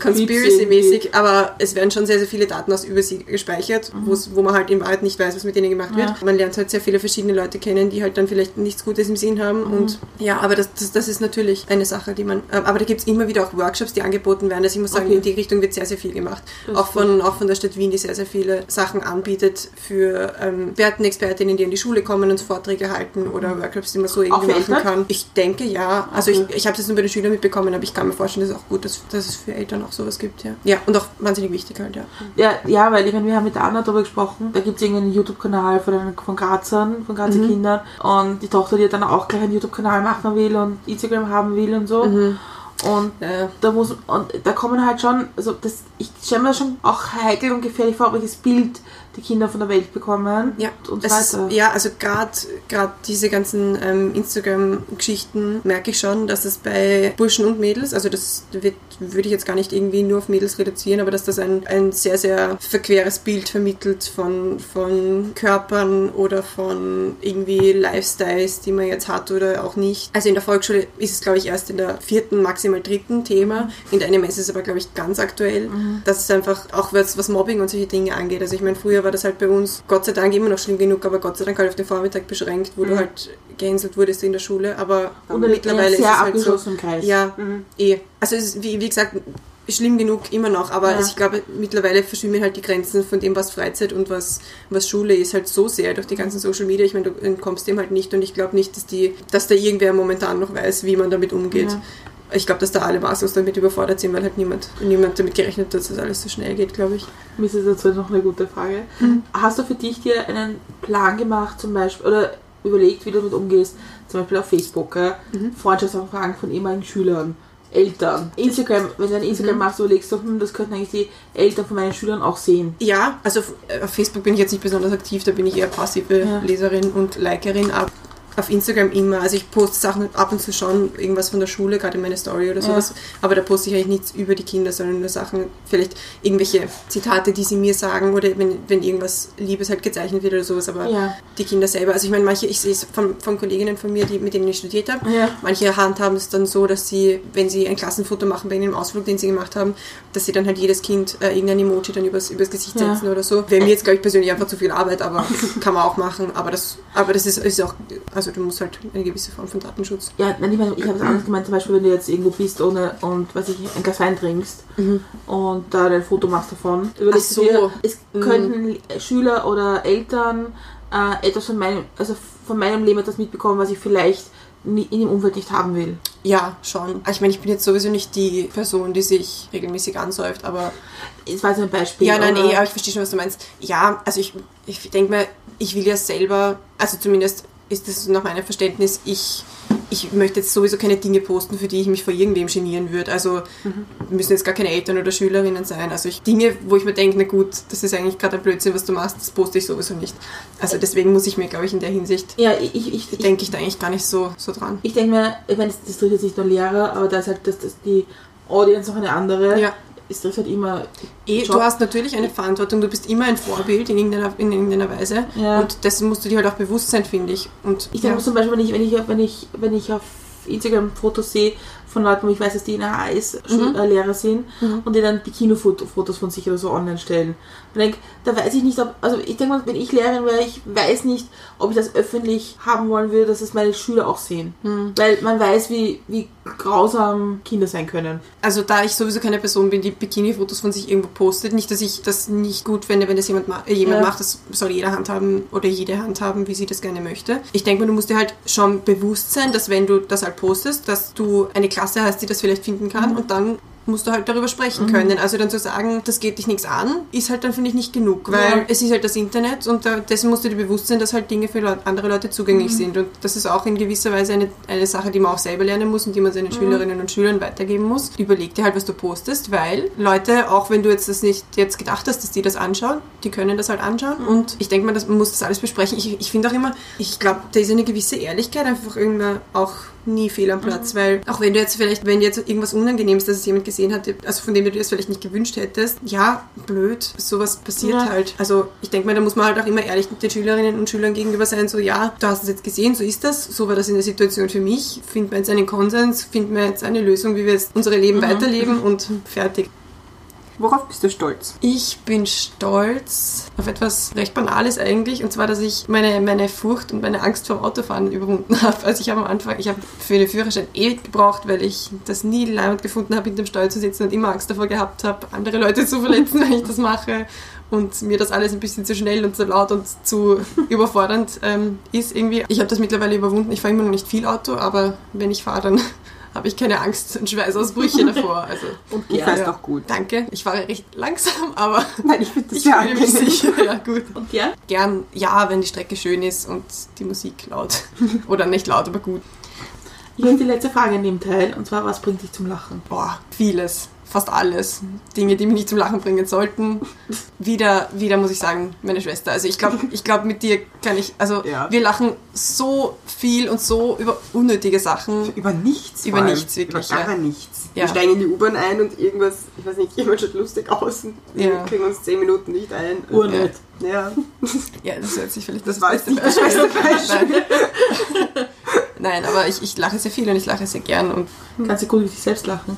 [SPEAKER 3] Conspiracy-mäßig, aber es werden schon sehr, sehr viele Daten aus über sie gespeichert,
[SPEAKER 2] Mhm.
[SPEAKER 3] wo man halt in Wahrheit nicht weiß, was mit denen gemacht wird. Man lernt halt sehr viele verschiedene Leute kennen, die halt dann vielleicht nichts Gutes im Sinn haben.
[SPEAKER 2] Mhm.
[SPEAKER 3] Und ja, aber das, das, das ist natürlich eine Sache, die man. äh, Aber da gibt es immer wieder auch Workshops, die angeboten werden. Also ich muss sagen,
[SPEAKER 2] Okay.
[SPEAKER 3] in die Richtung wird sehr, sehr viel gemacht. Auch von, auch von der Stadt Wien, die sehr, sehr viele Sachen anbietet für ähm, Experten, Expertinnen, die in die Schule kommen und Vorträge halten oder Workshops, die man so irgendwie
[SPEAKER 2] Mhm. für
[SPEAKER 3] machen
[SPEAKER 2] Eltern?
[SPEAKER 3] kann. Ich denke ja. Also
[SPEAKER 2] Okay.
[SPEAKER 3] ich, ich habe das nur bei den Schülern mitbekommen, aber ich kann mir vorstellen, dass es auch gut ist, dass es für Eltern auch sowas gibt, ja. Ja, und auch wahnsinnig wichtig halt, ja.
[SPEAKER 2] Ja, ja, weil ich meine, wir haben mit der Anna darüber gesprochen. Da gibt es irgendeinen YouTube-Kanal von, von Grazern, von Grazer Kindern. Und die Tochter, die dann auch gleich einen YouTube-Kanal machen will und Instagram haben will und so. Und
[SPEAKER 3] Ja.
[SPEAKER 2] da muss und da kommen halt schon, also das, ich stelle mir das schon auch heikel und gefährlich vor, welches Bild die Kinder von der Welt bekommen
[SPEAKER 3] Ja,
[SPEAKER 2] und
[SPEAKER 3] es ist,
[SPEAKER 2] weiter.
[SPEAKER 3] ja, also gerade diese ganzen ähm, Instagram-Geschichten merke ich schon, dass es bei Burschen und Mädels, also das wird, würde ich jetzt gar nicht irgendwie nur auf Mädels reduzieren, aber dass das ein, ein sehr, sehr verqueres Bild vermittelt von, von Körpern oder von irgendwie Lifestyles, die man jetzt hat oder auch nicht. Also in der Volksschule ist es, glaube ich, erst in der vierten, maximal dritten Thema. In der NMS ist es aber, glaube ich, ganz aktuell. Das ist einfach auch was, was Mobbing und solche Dinge angeht. Also ich meine, früher war das halt bei uns Gott sei Dank immer noch schlimm genug, aber Gott sei Dank halt auf den Vormittag beschränkt, wo du halt gehänselt wurdest in der Schule. Aber
[SPEAKER 2] in
[SPEAKER 3] mittlerweile ist es halt so.
[SPEAKER 2] abgeschlossenen Kreis.
[SPEAKER 3] Ja, eh. Also es ist, wie, wie gesagt, schlimm genug immer noch, aber
[SPEAKER 2] Ja.
[SPEAKER 3] ich glaube, mittlerweile verschwimmen halt die Grenzen von dem, was Freizeit und was, was Schule ist, halt so sehr durch die ganzen Social Media. Ich meine, du entkommst dem halt nicht und ich glaube nicht, dass die, dass da irgendwer momentan noch weiß, wie man damit umgeht.
[SPEAKER 2] Ja.
[SPEAKER 3] Ich glaube, dass da alle maßlos damit überfordert sind, weil halt niemand, niemand damit gerechnet hat, dass das alles so schnell geht, glaube ich.
[SPEAKER 2] Mir ist jetzt dazu noch eine gute Frage.
[SPEAKER 3] Mhm.
[SPEAKER 2] Hast du für dich dir einen Plan gemacht, zum Beispiel, oder überlegt, wie du damit umgehst, zum Beispiel auf Facebook, ja?
[SPEAKER 3] Mhm.
[SPEAKER 2] Freundschaftsanfragen von ehemaligen Schülern, Eltern, Instagram, wenn du ein
[SPEAKER 3] Mhm.
[SPEAKER 2] Instagram machst, überlegst du, hm, das könnten eigentlich die Eltern von meinen Schülern auch sehen.
[SPEAKER 3] Ja, also auf- auf Facebook bin ich jetzt nicht besonders aktiv, da bin ich eher passive
[SPEAKER 2] Ja.
[SPEAKER 3] Leserin und Likerin, aber auf Instagram immer. Also ich poste Sachen ab und zu schon, irgendwas von der Schule, gerade in meine Story oder sowas, aber da poste ich eigentlich nichts über die Kinder, sondern nur Sachen, vielleicht irgendwelche Zitate, die sie mir sagen oder wenn, wenn irgendwas Liebes halt gezeichnet wird oder sowas, aber
[SPEAKER 2] Ja.
[SPEAKER 3] die Kinder selber, also ich meine, manche, ich sehe es von, von Kolleginnen von mir, die, mit denen ich studiert habe,
[SPEAKER 2] Ja.
[SPEAKER 3] Manche handhaben es dann so, dass sie, wenn sie ein Klassenfoto machen bei einem Ausflug, den sie gemacht haben, dass sie dann halt jedes Kind äh, irgendein Emoji dann übers, übers Gesicht
[SPEAKER 2] Ja.
[SPEAKER 3] setzen oder so. Wäre mir jetzt, glaube ich, persönlich einfach zu viel Arbeit, aber kann man auch machen. Aber das, aber das ist, ist auch, also Also du musst halt eine gewisse Form von Datenschutz.
[SPEAKER 2] Ja, nein, ich meine, ich habe es anders gemeint, zum Beispiel, wenn du jetzt irgendwo bist ohne und weiß ich, ein Glas Wein trinkst und da ein Foto machst davon. Überlegst
[SPEAKER 3] Ach so.
[SPEAKER 2] dir, es
[SPEAKER 3] Mhm.
[SPEAKER 2] könnten Schüler oder Eltern äh, etwas von meinem, also von meinem Leben etwas mitbekommen, was ich vielleicht in dem Umfeld nicht haben will.
[SPEAKER 3] Ja, schon. Ich meine, ich bin jetzt sowieso nicht die Person, die sich regelmäßig ansäuft, aber
[SPEAKER 2] Das war jetzt ein Beispiel.
[SPEAKER 3] Ja, nein, eh, aber ich verstehe schon, was du meinst. Ja, also ich, ich denke mal, ich will ja selber, also zumindest ist das nach meinem Verständnis, ich, ich möchte jetzt sowieso keine Dinge posten, für die ich mich vor irgendwem genieren würde. Also müssen jetzt gar keine Eltern oder Schülerinnen sein. Also ich, Dinge, wo ich mir denke, na gut, das ist eigentlich gerade ein Blödsinn, was du machst, das poste ich sowieso nicht. Also deswegen muss ich mir, glaube ich, in der Hinsicht,
[SPEAKER 2] Ja, ich, ich, ich, ich,
[SPEAKER 3] denke ich da eigentlich gar nicht so, so dran.
[SPEAKER 2] ich denke mir, ich meine, das, das trifft jetzt nicht nur Lehrer, aber da ist halt das, das, die Audience noch eine andere.
[SPEAKER 3] Ja.
[SPEAKER 2] Es trifft halt immer.
[SPEAKER 3] Eh,
[SPEAKER 2] Job.
[SPEAKER 3] du hast natürlich eine Verantwortung, du bist immer ein Vorbild in irgendeiner, in irgendeiner Weise.
[SPEAKER 2] Ja.
[SPEAKER 3] Und dessen musst du dir halt auch bewusst sein, finde ich. Und
[SPEAKER 2] Ich denke
[SPEAKER 3] ja.
[SPEAKER 2] zum Beispiel, wenn ich, wenn, ich, wenn, ich, wenn ich auf Instagram Fotos sehe von Leuten, wo ich weiß, dass die in der HS äh, Lehrer sind und die dann Bikini-Fotos von sich oder so online stellen. Und denke, da weiß ich nicht, ob, also ich denke mal, wenn ich Lehrerin wäre, ich weiß nicht, ob ich das öffentlich haben wollen würde, dass es meine Schüler auch sehen. Weil man weiß, wie, wie grausam Kinder sein können.
[SPEAKER 3] Also da ich sowieso keine Person bin, die Bikini-Fotos von sich irgendwo postet, nicht, dass ich das nicht gut finde, wenn das jemand, ma äh, jemand
[SPEAKER 2] Ja.
[SPEAKER 3] macht, das soll jeder handhaben oder jede handhaben, wie sie das gerne möchte. Ich denke mal, du musst dir halt schon bewusst sein, dass wenn du das halt postest, dass du eine Klasse hast, die das vielleicht finden kann
[SPEAKER 2] Mhm.
[SPEAKER 3] und dann musst du halt darüber sprechen können. Also dann zu sagen, das geht dich nichts an, ist halt dann, finde ich, nicht genug, weil
[SPEAKER 2] Ja.
[SPEAKER 3] es ist halt das Internet und da, dessen musst du dir bewusst sein, dass halt Dinge für Leut andere Leute zugänglich
[SPEAKER 2] Mhm.
[SPEAKER 3] sind. Und das ist auch in gewisser Weise eine, eine Sache, die man auch selber lernen muss und die man seinen
[SPEAKER 2] Mhm.
[SPEAKER 3] Schülerinnen und Schülern weitergeben muss. Überleg dir halt, was du postest, weil Leute, auch wenn du jetzt das nicht jetzt gedacht hast, dass die das anschauen, die können das halt anschauen.
[SPEAKER 2] Mhm.
[SPEAKER 3] Und ich denke mal, das, man muss das alles besprechen. Ich, ich finde auch immer, ich glaube, da ist eine gewisse Ehrlichkeit einfach irgendwann auch nie fehl am Platz,
[SPEAKER 2] Mhm.
[SPEAKER 3] weil auch wenn du jetzt vielleicht, wenn dir jetzt irgendwas Unangenehmes, dass es jemand gesehen hat, also von dem du dir das vielleicht nicht gewünscht hättest, ja, blöd, sowas passiert
[SPEAKER 2] Ja.
[SPEAKER 3] halt. Also ich denke mal, da muss man halt auch immer ehrlich den Schülerinnen und Schülern gegenüber sein, so ja, du hast es jetzt gesehen, so ist das, so war das in der Situation für mich, finden wir jetzt einen Konsens, finden wir jetzt eine Lösung, wie wir jetzt unsere Leben weiterleben und fertig.
[SPEAKER 1] Worauf bist du stolz?
[SPEAKER 3] Ich bin stolz auf etwas recht Banales eigentlich, und zwar, dass ich meine, meine Furcht und meine Angst vor dem Autofahren überwunden habe. Also ich habe am Anfang, ich habe für den Führerschein ewig gebraucht, weil ich das nie leibend gefunden habe, hinter dem Steuer zu sitzen und immer Angst davor gehabt habe, andere Leute zu verletzen, wenn ich das mache. Und mir das alles ein bisschen zu schnell und zu laut und zu überfordernd ähm, ist irgendwie. Ich habe das mittlerweile überwunden. Ich fahre immer noch nicht viel Auto, aber wenn ich fahre, dann habe ich keine Angst und Schweißausbrüche davor. Also
[SPEAKER 1] Und du
[SPEAKER 3] Ja,
[SPEAKER 1] fährst auch gut.
[SPEAKER 3] Danke. Ich fahre recht langsam, aber
[SPEAKER 1] Nein, ich finde das
[SPEAKER 3] ich
[SPEAKER 1] sehr
[SPEAKER 3] fühle mich sicher. Ja, gut.
[SPEAKER 2] Und ja?
[SPEAKER 3] Gern, ja, wenn die Strecke schön ist und die Musik laut. Oder nicht laut, aber gut.
[SPEAKER 2] Ich habe die letzte Frage in dem Teil und zwar, was bringt dich zum Lachen?
[SPEAKER 3] Boah, vieles. Fast alles. Dinge, die mich nicht zum Lachen bringen sollten. Wieder, wieder muss ich sagen, meine Schwester. Also ich glaube, ich glaub, mit dir kann ich, also
[SPEAKER 1] Ja.
[SPEAKER 3] wir lachen so viel und so über unnötige Sachen.
[SPEAKER 1] Über nichts.
[SPEAKER 3] Über nichts, wirklich,
[SPEAKER 1] Über gar
[SPEAKER 3] ja.
[SPEAKER 1] nichts.
[SPEAKER 3] Ja.
[SPEAKER 1] Wir steigen in die U-Bahn ein und irgendwas, ich weiß nicht, jemand schaut lustig aus und wir kriegen uns zehn Minuten nicht ein.
[SPEAKER 2] Urnett.
[SPEAKER 1] Ja.
[SPEAKER 3] Ja, das hört sich vielleicht
[SPEAKER 1] Das
[SPEAKER 3] das,
[SPEAKER 1] war jetzt nicht das beste Beispiel.
[SPEAKER 3] Nein. Nein, aber ich, ich lache sehr viel und ich lache sehr gern und
[SPEAKER 2] Kannst du gut über dich selbst lachen?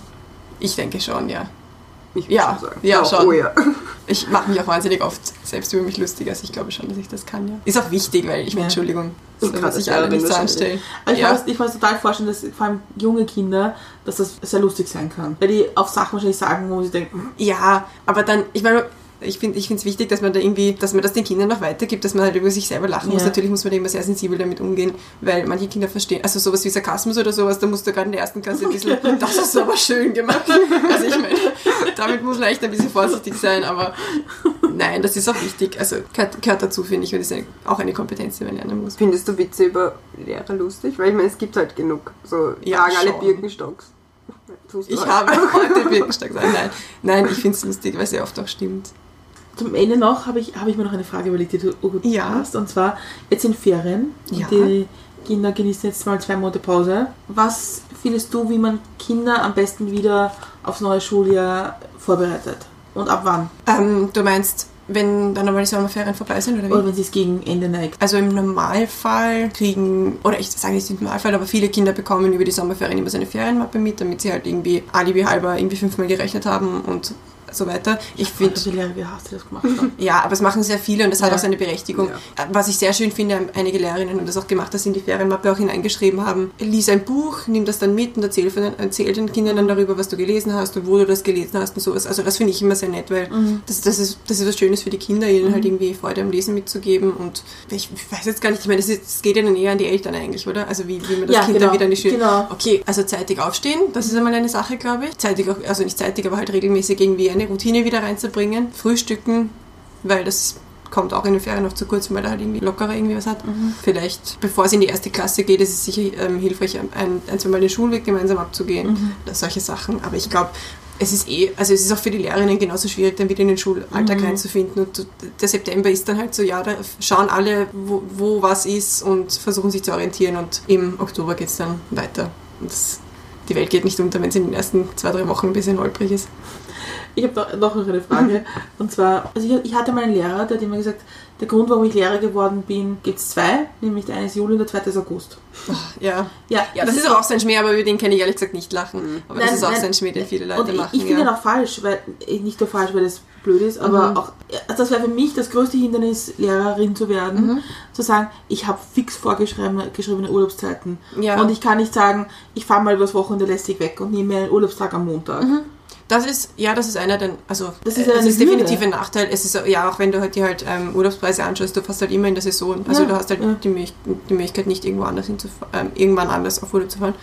[SPEAKER 3] Ich denke schon, ja.
[SPEAKER 1] Ich
[SPEAKER 3] Ja,
[SPEAKER 1] schon sagen.
[SPEAKER 3] ja,
[SPEAKER 1] oh,
[SPEAKER 3] schon.
[SPEAKER 1] Oh ja.
[SPEAKER 3] Ich mache mich auch wahnsinnig oft selbst über mich lustig, also ich glaube schon, dass ich das kann, ja. Ist auch wichtig, weil ich meine,
[SPEAKER 2] Ja.
[SPEAKER 3] Entschuldigung, soll
[SPEAKER 1] gerade
[SPEAKER 3] sich alle nicht so
[SPEAKER 2] ich,
[SPEAKER 3] Ja.
[SPEAKER 2] ich kann mir total vorstellen, dass vor allem junge Kinder, dass das sehr lustig sein kann. Weil die auf Sachen wahrscheinlich sagen, wo sie denken,
[SPEAKER 3] Ja, aber dann, ich meine, ich finde es wichtig, dass man da irgendwie, dass man das den Kindern noch weitergibt, dass man halt über sich selber lachen muss.
[SPEAKER 2] Ja.
[SPEAKER 3] Natürlich muss man da immer sehr sensibel damit umgehen, weil manche Kinder verstehen, also sowas wie Sarkasmus oder sowas, da musst du gerade in der ersten Klasse ein bisschen, das ist aber schön gemacht. Also ich meine, damit muss man echt ein bisschen vorsichtig sein, aber nein, das ist auch wichtig. Also gehört, gehört dazu, finde ich, und ist eine, auch eine Kompetenz, die man lernen muss.
[SPEAKER 1] Findest du Witze über Lehrer lustig? Weil ich meine, es gibt halt genug. So,
[SPEAKER 3] Ja,
[SPEAKER 1] tragen alle. Birkenstocks.
[SPEAKER 3] Ich habe heute Birkenstock gesagt, nein, nein, ich finde es lustig, weil es sehr oft auch stimmt.
[SPEAKER 2] Zum Ende noch habe ich, habe ich mir noch eine Frage überlegt, die du gut
[SPEAKER 3] Ja.
[SPEAKER 2] hast. Und zwar, jetzt sind Ferien.
[SPEAKER 3] Ja.
[SPEAKER 2] Die Kinder genießen jetzt mal zwei Monate Pause. Was findest du, wie man Kinder am besten wieder aufs neue Schuljahr vorbereitet? Und ab wann?
[SPEAKER 3] Ähm, du meinst, wenn dann nochmal die Sommerferien vorbei sind, oder wie?
[SPEAKER 2] Oder wenn sie es gegen Ende neigt?
[SPEAKER 3] Also im Normalfall kriegen, oder ich sage nicht im Normalfall, aber viele Kinder bekommen über die Sommerferien immer so eine Ferienmappe mit, damit sie halt irgendwie alibi halber irgendwie fünfmal gerechnet haben und so weiter. Ich finde,
[SPEAKER 2] Also die Lehrer gehasst, die das gemacht haben.
[SPEAKER 3] ja, aber es machen sehr viele und das hat
[SPEAKER 2] Ja.
[SPEAKER 3] auch seine Berechtigung. Was ich sehr schön finde, haben einige Lehrerinnen haben das auch gemacht, dass sie in die Ferienmappe auch hineingeschrieben haben, lies ein Buch, nimm das dann mit und erzähl, von den, erzähl den Kindern dann darüber, was du gelesen hast und wo du das gelesen hast und sowas. Also das finde ich immer sehr nett, weil
[SPEAKER 2] Mhm.
[SPEAKER 3] das, das, ist, das ist was Schönes für die Kinder, ihnen halt irgendwie Freude am Lesen mitzugeben und ich weiß jetzt gar nicht, ich meine, das, das geht ja dann eher an die Eltern eigentlich, oder? Also wie, wie man das
[SPEAKER 2] Ja,
[SPEAKER 3] Kind
[SPEAKER 2] genau,
[SPEAKER 3] dann wieder in die Schule...
[SPEAKER 2] genau.
[SPEAKER 3] Okay, also zeitig aufstehen, das ist einmal eine Sache, glaube ich. Zeitig auch, also nicht zeitig, aber halt regelmäßig irgendwie eine Routine wieder reinzubringen. Frühstücken, weil das kommt auch in den Ferien noch zu kurz, weil er halt irgendwie lockerer irgendwie was hat. Vielleicht, bevor es in die erste Klasse geht, ist es sicher ähm, hilfreich, ein, ein, zwei Mal den Schulweg gemeinsam abzugehen. Das, solche Sachen. Aber ich glaube, es ist eh, also es ist auch für die Lehrerinnen genauso schwierig, dann wieder in den Schulalltag reinzufinden. Und der September ist dann halt so, ja, da schauen alle, wo, wo was ist und versuchen sich zu orientieren. Und im Oktober geht es dann weiter. Und das, die Welt geht nicht unter, wenn es in den ersten zwei, drei Wochen ein bisschen holprig ist.
[SPEAKER 2] Ich habe noch, noch eine Frage. Und zwar, also ich, ich hatte mal einen Lehrer, der hat immer gesagt, der Grund, warum ich Lehrer geworden bin, gibt es zwei. Nämlich der eine ist Juli und der zweite ist August.
[SPEAKER 3] Ja.
[SPEAKER 2] Ja,
[SPEAKER 3] Ja, das, ist aber auch so ein Schmäh, aber über den kann ich ehrlich gesagt nicht lachen. Aber das
[SPEAKER 2] Nein,
[SPEAKER 3] ist auch
[SPEAKER 2] nein.
[SPEAKER 3] so ein Schmäh, den viele Leute
[SPEAKER 2] Und ich,
[SPEAKER 3] machen.
[SPEAKER 2] ich finde ihn
[SPEAKER 3] ja.
[SPEAKER 2] auch falsch, weil eh, nicht nur falsch, weil es blöd ist, aber
[SPEAKER 3] Mhm.
[SPEAKER 2] auch also das wäre für mich das größte Hindernis, Lehrerin zu werden,
[SPEAKER 3] Mhm.
[SPEAKER 2] zu sagen, ich habe fix vorgeschriebene geschriebene Urlaubszeiten
[SPEAKER 3] Ja.
[SPEAKER 2] und ich kann nicht sagen, ich fahre mal übers Wochenende lästig weg und nehme mir einen Urlaubstag am Montag.
[SPEAKER 3] Das ist, ja, das ist einer der, also
[SPEAKER 2] Das ist
[SPEAKER 3] ist, das definitiv ein Nachteil. Es ist ja auch, wenn du halt dir halt ähm, Urlaubspreise anschaust, du fährst halt immer in der Saison. Also
[SPEAKER 2] Ja,
[SPEAKER 3] du hast halt
[SPEAKER 2] ja.
[SPEAKER 3] die, Möch die Möglichkeit, nicht irgendwo anders hinzufahren, ähm, irgendwann anders auf Urlaub zu fahren.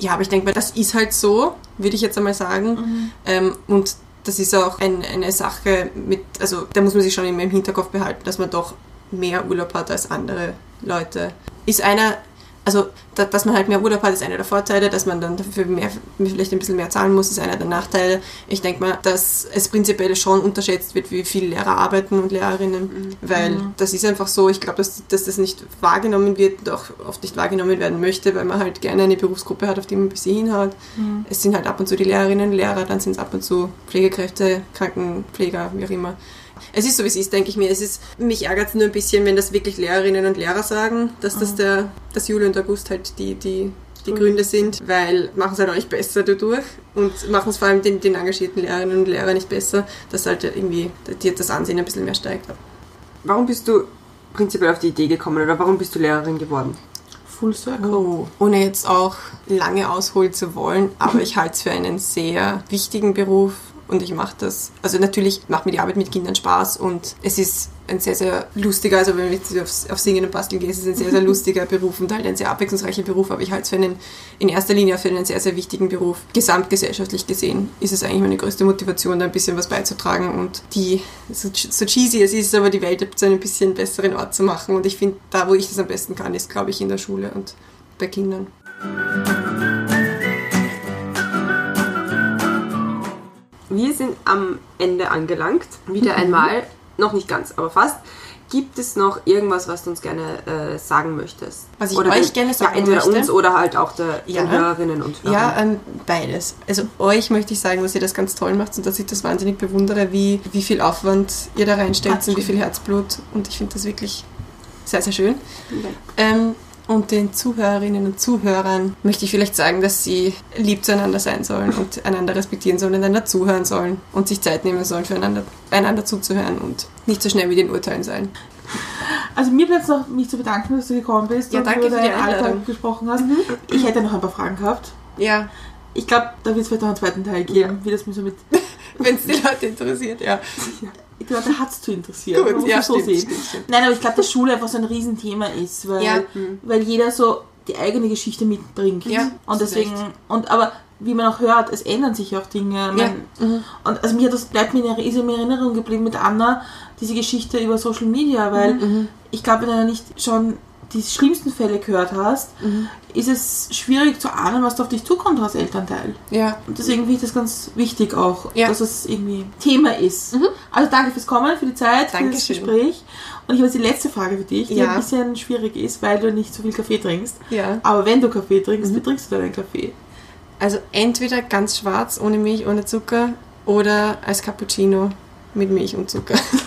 [SPEAKER 3] Ja, aber ich denke mal, das ist halt so, würde ich jetzt einmal sagen.
[SPEAKER 2] Mhm.
[SPEAKER 3] Ähm, und das ist auch ein, eine Sache mit, also da muss man sich schon immer im Hinterkopf behalten, dass man doch mehr Urlaub hat als andere Leute. Ist einer, also da, dass man halt mehr Urlaub hat, ist einer der Vorteile, dass man dann dafür mehr, vielleicht ein bisschen mehr zahlen muss, ist einer der Nachteile. Ich denke mal, dass es prinzipiell schon unterschätzt wird, wie viele Lehrer arbeiten und Lehrerinnen, weil das ist einfach so, ich glaube, dass, dass das nicht wahrgenommen wird und auch oft nicht wahrgenommen werden möchte, weil man halt gerne eine Berufsgruppe hat, auf die man ein bisschen hinhaut. Es sind halt ab und zu die Lehrerinnen und Lehrer, dann sind es ab und zu Pflegekräfte, Krankenpfleger, wie auch immer. Es ist so, wie es ist, denke ich mir. Es ist, mich ärgert es nur ein bisschen, wenn das wirklich Lehrerinnen und Lehrer sagen, dass das der, dass Juli und August halt die, die, die Gründe sind, weil machen es halt auch nicht besser dadurch und machen es vor allem den, den engagierten Lehrerinnen und Lehrern nicht besser, dass halt irgendwie das Ansehen ein bisschen mehr steigt.
[SPEAKER 1] Warum bist du prinzipiell auf die Idee gekommen oder warum bist du Lehrerin geworden?
[SPEAKER 2] Full Circle.
[SPEAKER 3] Oh, ohne jetzt auch lange ausholen zu wollen, aber ich halte es für einen sehr wichtigen Beruf und ich mache das. Also natürlich macht mir die Arbeit mit Kindern Spaß und es ist ein sehr, sehr lustiger, also wenn jetzt auf, auf Singen und Basteln gehen, es ist ein sehr, sehr lustiger Beruf und halt ein sehr abwechslungsreicher Beruf, aber ich halte es für einen, in erster Linie für einen sehr, sehr wichtigen Beruf. Gesamtgesellschaftlich gesehen ist es eigentlich meine größte Motivation, da ein bisschen was beizutragen und die, so, so cheesy es ist, aber die Welt zu einem bisschen besseren Ort zu machen und ich finde, da wo ich das am besten kann, ist glaube ich in der Schule und bei Kindern.
[SPEAKER 1] Wir sind am Ende angelangt, wieder einmal, noch nicht ganz, aber fast. Gibt es noch irgendwas, was du uns gerne äh, sagen möchtest?
[SPEAKER 3] Was ich
[SPEAKER 1] Oder
[SPEAKER 3] euch
[SPEAKER 1] den-
[SPEAKER 3] gerne sagen
[SPEAKER 1] ja, entweder
[SPEAKER 3] möchte?
[SPEAKER 1] uns oder halt auch der,
[SPEAKER 3] Ja.
[SPEAKER 1] den Hörerinnen und Hörern.
[SPEAKER 3] Ja, ähm, beides. Also euch möchte ich sagen, dass ihr das ganz toll macht und dass ich das wahnsinnig bewundere, wie, wie viel Aufwand ihr da reinsteckt und wie viel Herzblut. Und ich finde das wirklich sehr, sehr schön. Ähm, und den Zuhörerinnen und Zuhörern möchte ich vielleicht sagen, dass sie lieb zueinander sein sollen und einander respektieren sollen, einander zuhören sollen und sich Zeit nehmen sollen, füreinander einander zuzuhören und nicht so schnell mit den Urteilen sein.
[SPEAKER 2] Also mir bleibt es noch, mich zu bedanken, dass du gekommen bist
[SPEAKER 3] Ja,
[SPEAKER 2] und
[SPEAKER 3] danke
[SPEAKER 2] über deinen. Alltag gesprochen hast. Ich hätte noch ein paar Fragen gehabt.
[SPEAKER 3] Ja,
[SPEAKER 2] Ich glaube, da wird es vielleicht noch einen zweiten Teil geben, wie das mir so mit...
[SPEAKER 3] wenn es die Leute interessiert, ja.
[SPEAKER 2] Die Leute hat es zu interessieren. man muss
[SPEAKER 3] ja,
[SPEAKER 2] es so
[SPEAKER 3] stimmt,
[SPEAKER 2] sehen.
[SPEAKER 3] stimmt.
[SPEAKER 2] Nein, aber ich glaube, dass Schule einfach so ein Riesenthema ist, weil,
[SPEAKER 3] Ja.
[SPEAKER 2] weil jeder so die eigene Geschichte mitbringt.
[SPEAKER 3] Ja,
[SPEAKER 2] und deswegen,
[SPEAKER 3] recht.
[SPEAKER 2] und aber wie man auch hört, es ändern sich auch Dinge. Man,
[SPEAKER 3] Ja. Mhm.
[SPEAKER 2] Und also mir hat das bleibt mir in, in Erinnerung geblieben mit Anna, diese Geschichte über Social Media, weil
[SPEAKER 3] Mhm.
[SPEAKER 2] ich glaube, wenn du nicht schon die schlimmsten Fälle gehört hast,
[SPEAKER 3] Mhm.
[SPEAKER 2] ist es schwierig zu ahnen, was da auf dich zukommt als Elternteil.
[SPEAKER 3] Ja,
[SPEAKER 2] Und deswegen finde ich das ganz wichtig auch,
[SPEAKER 3] Ja.
[SPEAKER 2] dass es irgendwie Thema ist. Also danke fürs Kommen, für die Zeit, für das
[SPEAKER 3] Dankeschön.
[SPEAKER 2] Gespräch. Und ich habe jetzt die letzte Frage für dich, die
[SPEAKER 3] Ja.
[SPEAKER 2] ein bisschen schwierig ist, weil du nicht so viel Kaffee trinkst.
[SPEAKER 3] ja.
[SPEAKER 2] Aber wenn du Kaffee trinkst, wie trinkst du deinen Kaffee?
[SPEAKER 3] Also entweder ganz schwarz, ohne Milch, ohne Zucker oder als Cappuccino mit Milch und Zucker.